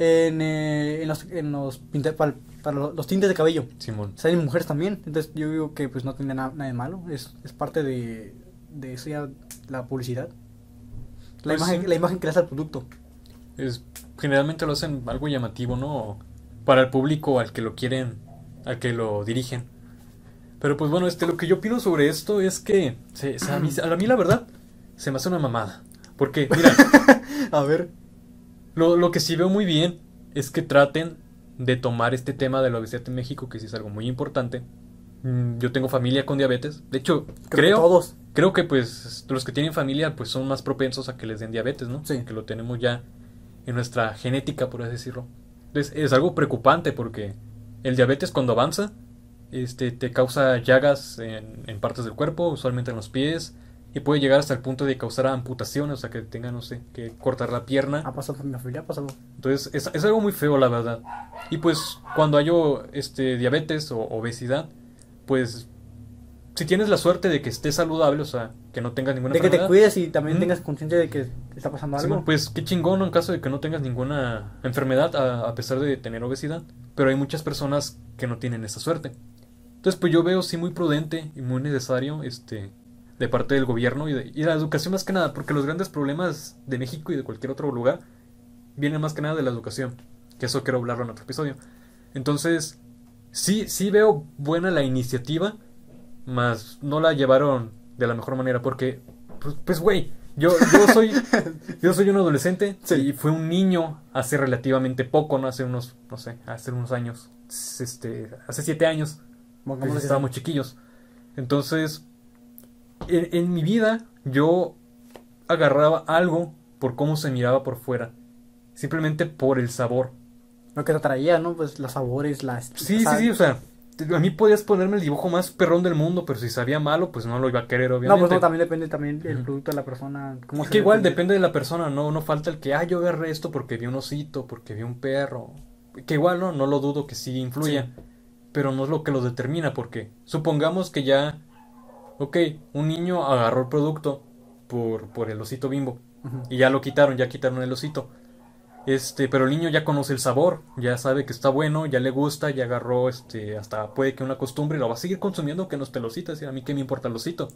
en, eh, en los, en los para, para los, los tintes de cabello, Simón. salen mujeres también, entonces yo digo que pues no tiene nada, nada de malo, es, es parte de, de eso ya, la publicidad, la, Pues imagen, sí. la imagen que le das al producto. Es, generalmente lo hacen algo llamativo, ¿no? Para el público al que lo quieren, al que lo dirigen. Pero pues bueno, este, lo que yo opino sobre esto es que se, se- a, mí, a mí la verdad se me hace una mamada. Porque, mira, A ver, Lo, lo que sí veo muy bien es que traten de tomar este tema de la obesidad en México, que sí es algo muy importante. Mm, Yo tengo familia con diabetes. De hecho, creo, creo, que todos. creo que pues los que tienen familia pues son más propensos a que les den diabetes, ¿no? Sí. Que lo tenemos ya en nuestra genética, por así decirlo. Entonces es algo preocupante porque el diabetes cuando avanza este, te causa llagas en, en partes del cuerpo, usualmente en los pies, y puede llegar hasta el punto de causar amputaciones, o sea que tengan, no sé, que cortar la pierna. Ha pasado mi familia, ha pasado. Entonces, es, es algo muy feo, la verdad. Y pues, cuando hay este, diabetes o obesidad, pues, si tienes la suerte de que estés saludable, o sea, que no tengas ninguna De que te cuides y también tengas conciencia de que te está pasando algo. pues qué chingón ¿no? en caso de que no tengas ninguna enfermedad a, a pesar de tener obesidad. Pero hay muchas personas que no tienen esa suerte. Entonces, pues yo veo sí muy prudente y muy necesario este de parte del gobierno y de, y de la educación más que nada, porque los grandes problemas de México y de cualquier otro lugar vienen más que nada de la educación, que eso quiero hablarlo en otro episodio. Entonces, sí, sí veo buena la iniciativa, mas no la llevaron de la mejor manera, porque, pues, pues güey, yo, yo soy, yo soy un adolescente Sí. y fui un niño hace relativamente poco, no hace unos, no sé, hace unos años, este, hace siete años, pues estábamos chiquillos. Entonces, en, en mi vida yo agarraba algo por cómo se miraba por fuera, simplemente por el sabor. Lo que te atraía, ¿no? Pues los sabores, las... Sí, sí, sí, o sea, A mí podías ponerme el dibujo más perrón del mundo, pero si sabía malo, pues no lo iba a querer, No, obviamente. pues no, también depende también del producto de la persona. Cómo Es que igual depende de la persona, no, no falta el que, ah, yo agarré esto porque vi un osito, porque vi un perro. Que igual, no, no lo dudo que sí influya, pero no es lo que lo determina, porque supongamos que ya, ok, un niño agarró el producto por, por el osito bimbo y ya lo quitaron, ya quitaron el osito. Este, pero el niño ya conoce el sabor, ya sabe que está bueno, ya le gusta, ya agarró, este, hasta puede que una costumbre lo va a seguir consumiendo que no esté así, a mí qué me importa el osito.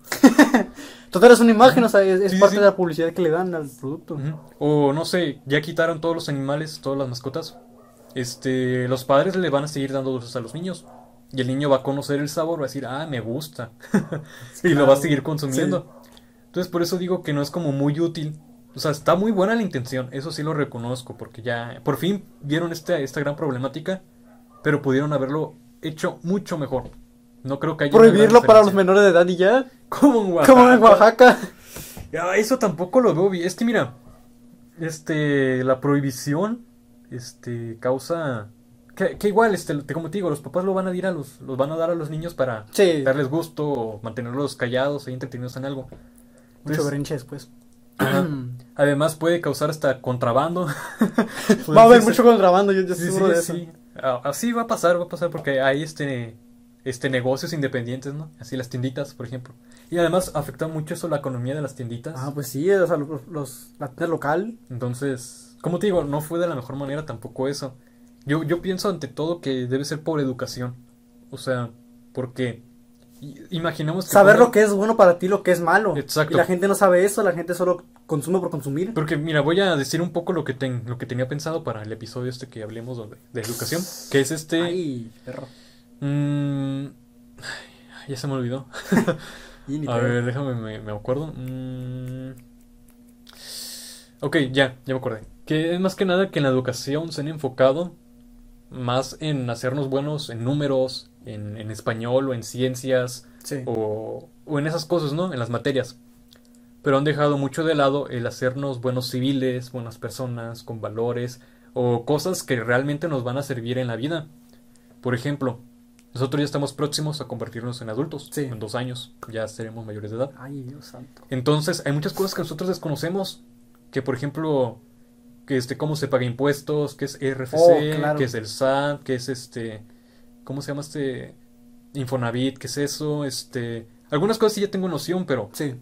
Total, es una imagen, o sea, es, es Sí, sí, parte sí. de la publicidad que le dan al producto. O no sé, ya quitaron todos los animales, todas las mascotas. Este, los padres le van a seguir dando dulces a los niños. Y el niño va a conocer el sabor, va a decir, ah, me gusta. y lo va a seguir consumiendo. Entonces, por eso digo que no es como muy útil. O sea, está muy buena la intención, eso sí lo reconozco, porque ya por fin vieron esta, esta gran problemática, pero pudieron haberlo hecho mucho mejor. No creo que haya Prohibirlo para los menores de edad y ya. Como en Oaxaca. Como en Oaxaca. Ah, eso tampoco lo veo bien. Es que mira, este, la prohibición, este, causa que, que igual, este, te- como te digo, los papás lo van a dar a los, los van a dar a los niños para Sí. darles gusto o mantenerlos callados y entretenidos en algo. Mucho Entonces, berrinche después. Además puede causar hasta contrabando. Va a haber mucho contrabando, yo, yo sí, estoy sí, seguro de eso. sí. Así va a pasar, va a pasar porque hay este este negocios independientes, ¿no? Así las tienditas, por ejemplo. Y además afecta mucho eso la economía de las tienditas. Ah, pues sí, o sea, los, los- la tienda local. Entonces, como te digo, no fue de la mejor manera tampoco eso. Yo, yo pienso ante todo que debe ser por educación. O sea, porque imaginemos que... Saber lo que es bueno para ti, lo que es malo. Exacto. Y la gente no sabe eso, la gente solo consume por consumir. Porque mira, voy a decir un poco lo que, ten- lo que tenía pensado para el episodio este que hablemos de, de educación. Que es este... Ay, perro. mm, ay, ya se me olvidó. A ver, déjame, me, me acuerdo. Mm. Ok, ya, ya me acordé. Que es más que nada que en la educación se han enfocado más en hacernos buenos en números, en, en español o en ciencias Sí. o, o en esas cosas, ¿no? En las materias. Pero han dejado mucho de lado el hacernos buenos civiles, buenas personas, con valores o cosas que realmente nos van a servir en la vida. Por ejemplo, nosotros ya estamos próximos a convertirnos en adultos. Sí. En dos años ya seremos mayores de edad. Ay, Dios santo. Entonces, hay muchas cosas que nosotros desconocemos. Que, por ejemplo, que este, cómo se paga impuestos, qué es RFC, Oh, claro. qué es el SAT, qué es este, ¿cómo se llama este? Infonavit, qué es eso, este, algunas cosas sí ya tengo noción, pero, Sí.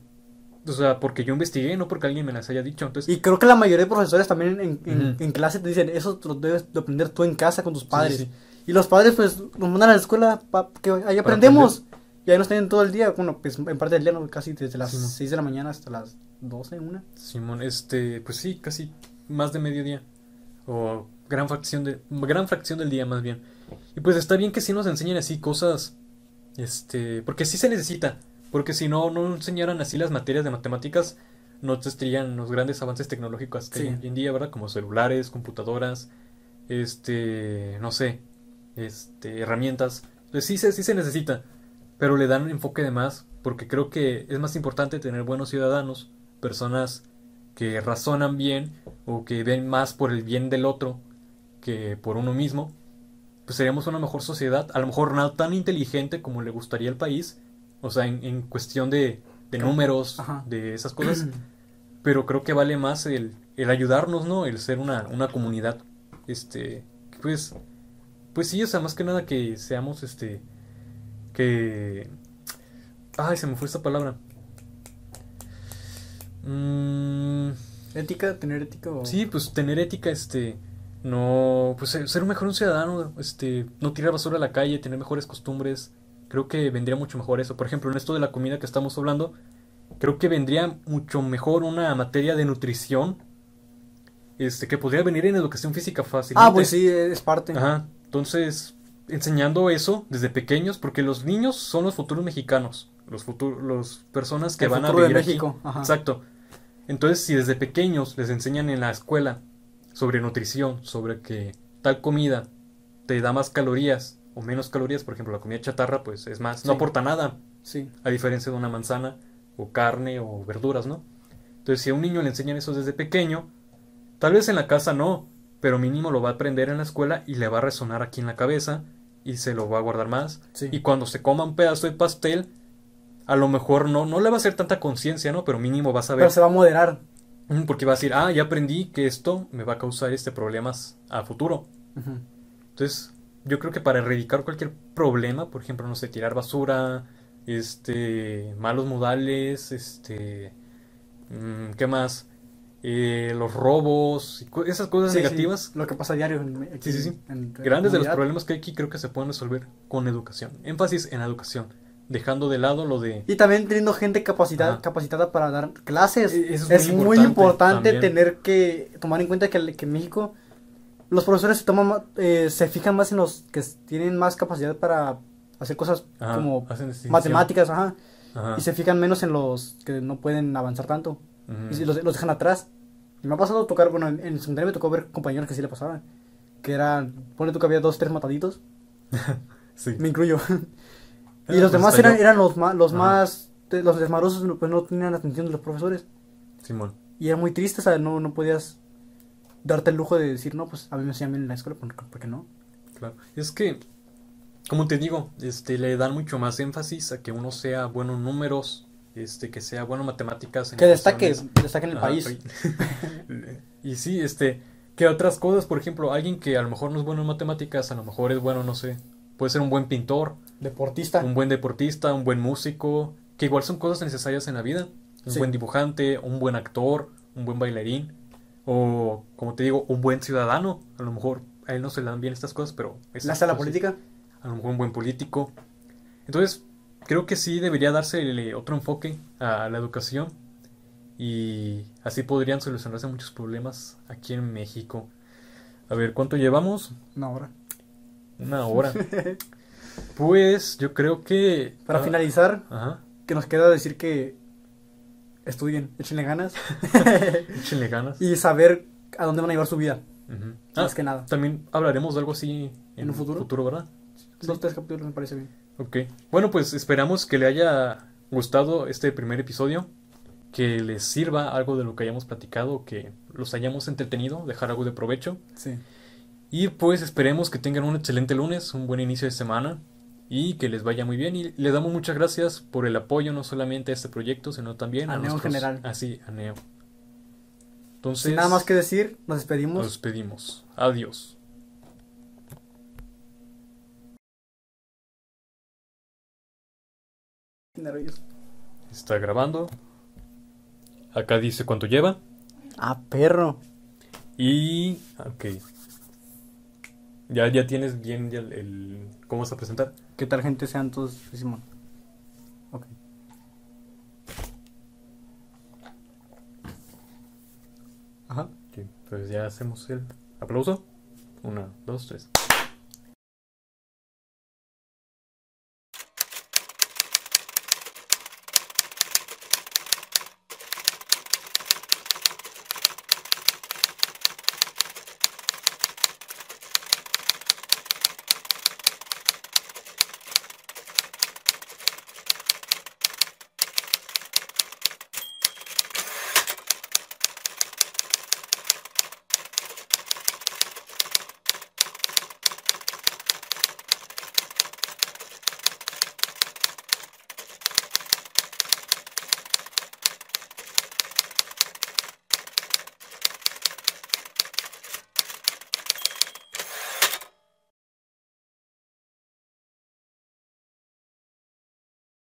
o sea, porque yo investigué, no porque alguien me las haya dicho. Entonces, Y creo que la mayoría de profesores también en, en- clase te dicen, eso lo debes de aprender tú en casa con tus padres. sí. Y los padres pues nos mandan a la escuela para que ahí aprendemos. Y ahí nos tienen todo el día, bueno, pues en parte del día, ¿no? casi desde las Sí, mo. 6 de la mañana hasta las 12, una. Simón, este, pues sí, casi más de mediodía. O gran fracción de, gran fracción del día más bien. Y pues está bien que sí nos enseñen así cosas, este, porque sí se necesita. Porque si no, no enseñaran así las materias de matemáticas, no tendrían los grandes avances tecnológicos que hay hoy en día, ¿verdad? Como celulares, computadoras, este, no sé, este, herramientas. Pues sí, se- sí se necesita, pero le dan un enfoque de más, porque creo que es más importante tener buenos ciudadanos, personas que razonan bien o que ven más por el bien del otro que por uno mismo, pues seríamos una mejor sociedad, a lo mejor no tan inteligente como le gustaría al país, o sea, en, en cuestión de, de números, Ajá. de esas cosas, pero creo que vale más el, el ayudarnos, ¿no? El ser una, una comunidad, este, pues, pues sí, o sea, más que nada que seamos, este, que, ay, se me fue esta palabra. Mm, Ética, tener ética o... Sí, pues tener ética, este, no, pues ser ser un mejor un ciudadano, este, no tirar basura a la calle, tener mejores costumbres, creo que vendría mucho mejor eso. Por ejemplo, en esto de la comida que estamos hablando, creo que vendría mucho mejor una materia de nutrición, este, que podría venir en educación física fácilmente. Ah, pues sí, es parte. Ajá, entonces, enseñando eso desde pequeños, porque los niños son los futuros mexicanos, los futuros, personas que El van a de vivir aquí. México, ajá. Exacto. Entonces, si desde pequeños les enseñan en la escuela sobre nutrición, sobre que tal comida te da más calorías o menos calorías, por ejemplo, la comida chatarra, pues es más, no aporta nada, Sí. a diferencia de una manzana o carne o verduras, ¿no? Entonces, si a un niño le enseñan eso desde pequeño, tal vez en la casa no, pero mínimo lo va a aprender en la escuela y le va a resonar aquí en la cabeza y se lo va a guardar más. Sí. Y cuando se coma un pedazo de pastel, a lo mejor no, no le va a hacer tanta conciencia, ¿no? Pero mínimo va a saber. Pero se va a moderar. Porque va a decir, ah, ya aprendí que esto me va a causar este problemas a futuro. Entonces, yo creo que para erradicar cualquier problema, por ejemplo, no sé, tirar basura, este, malos modales, este, mm, ¿qué más? Eh, los robos, esas cosas Sí, sí, negativas, Lo que pasa a diario. En, aquí Sí, sí, sí. en- en grandes de los problemas que hay aquí, creo que se pueden resolver con educación. Énfasis en la educación, dejando de lado lo de... Y también teniendo gente capacitada, Ajá. capacitada para dar clases. E- eso es, muy importante, también. tener que tomar en cuenta que, que en México los profesores se toman ma- eh, se fijan más en los que tienen más capacidad para hacer cosas Ajá, como matemáticas, ajá, Ajá. y se fijan menos en los que no pueden avanzar tanto y los, los dejan atrás. Y me ha pasado tocar, bueno, en, en el secundario me tocó ver compañeros que sí le pasaban, que eran, pone tú que había dos, tres mataditos, Sí. me incluyo. Y los demás eran, eran los más, los Ajá. más, los desmarosos, pues no tenían atención de los profesores. Simón. Y era muy triste, o sea, no, no podías darte el lujo de decir, no, pues a mí me hacían bien en la escuela, ¿por, por qué no? Claro. Es que, como te digo, este, le dan mucho más énfasis a que uno sea bueno en números, este, que sea bueno en matemáticas. en Que destaque, destaque en el país. y sí, este, que otras cosas, por ejemplo, alguien que a lo mejor no es bueno en matemáticas, a lo mejor es bueno, no sé, puede ser un buen pintor, Deportista. un buen deportista, un buen músico, que igual son cosas necesarias en la vida. Un Sí. buen dibujante, un buen actor, un buen bailarín, o como te digo, un buen ciudadano. A lo mejor a él no se le dan bien estas cosas, pero... ¿Le esas hace la política? a lo mejor un buen político. Entonces, creo que sí debería darse otro enfoque a la educación y así podrían solucionarse muchos problemas aquí en México. A ver, ¿cuánto llevamos? No, ahora. Una hora. Pues yo creo que... Para ah, finalizar, Ajá. que nos queda decir que estudien, échenle ganas Échenle ganas. y saber a dónde van a llevar su vida, más Ah, que nada. también hablaremos de algo así en, ¿En un futuro? ¿verdad? Dos, tres capítulos me parece bien. Ok. Bueno, pues esperamos que le haya gustado este primer episodio, que les sirva algo de lo que hayamos platicado, que los hayamos entretenido, dejar algo de provecho. Sí. Y pues esperemos que tengan un excelente lunes, un buen inicio de semana y que les vaya muy bien. Y les damos muchas gracias por el apoyo, no solamente a este proyecto, sino también a, A Neo en general. Así, a Neo. Entonces, Sin nada más que decir, nos nos despedimos. despedimos. Adiós. Nervioso. Está grabando. Acá dice cuánto lleva. Ah, perro. Y. Ok. Ya, ya tienes bien ya el, el- ¿Cómo vas a presentar? ¿Qué tal gente sean todos, Simón? Ok. Ajá. Ok, Pues ya hacemos el aplauso. Una, dos, tres.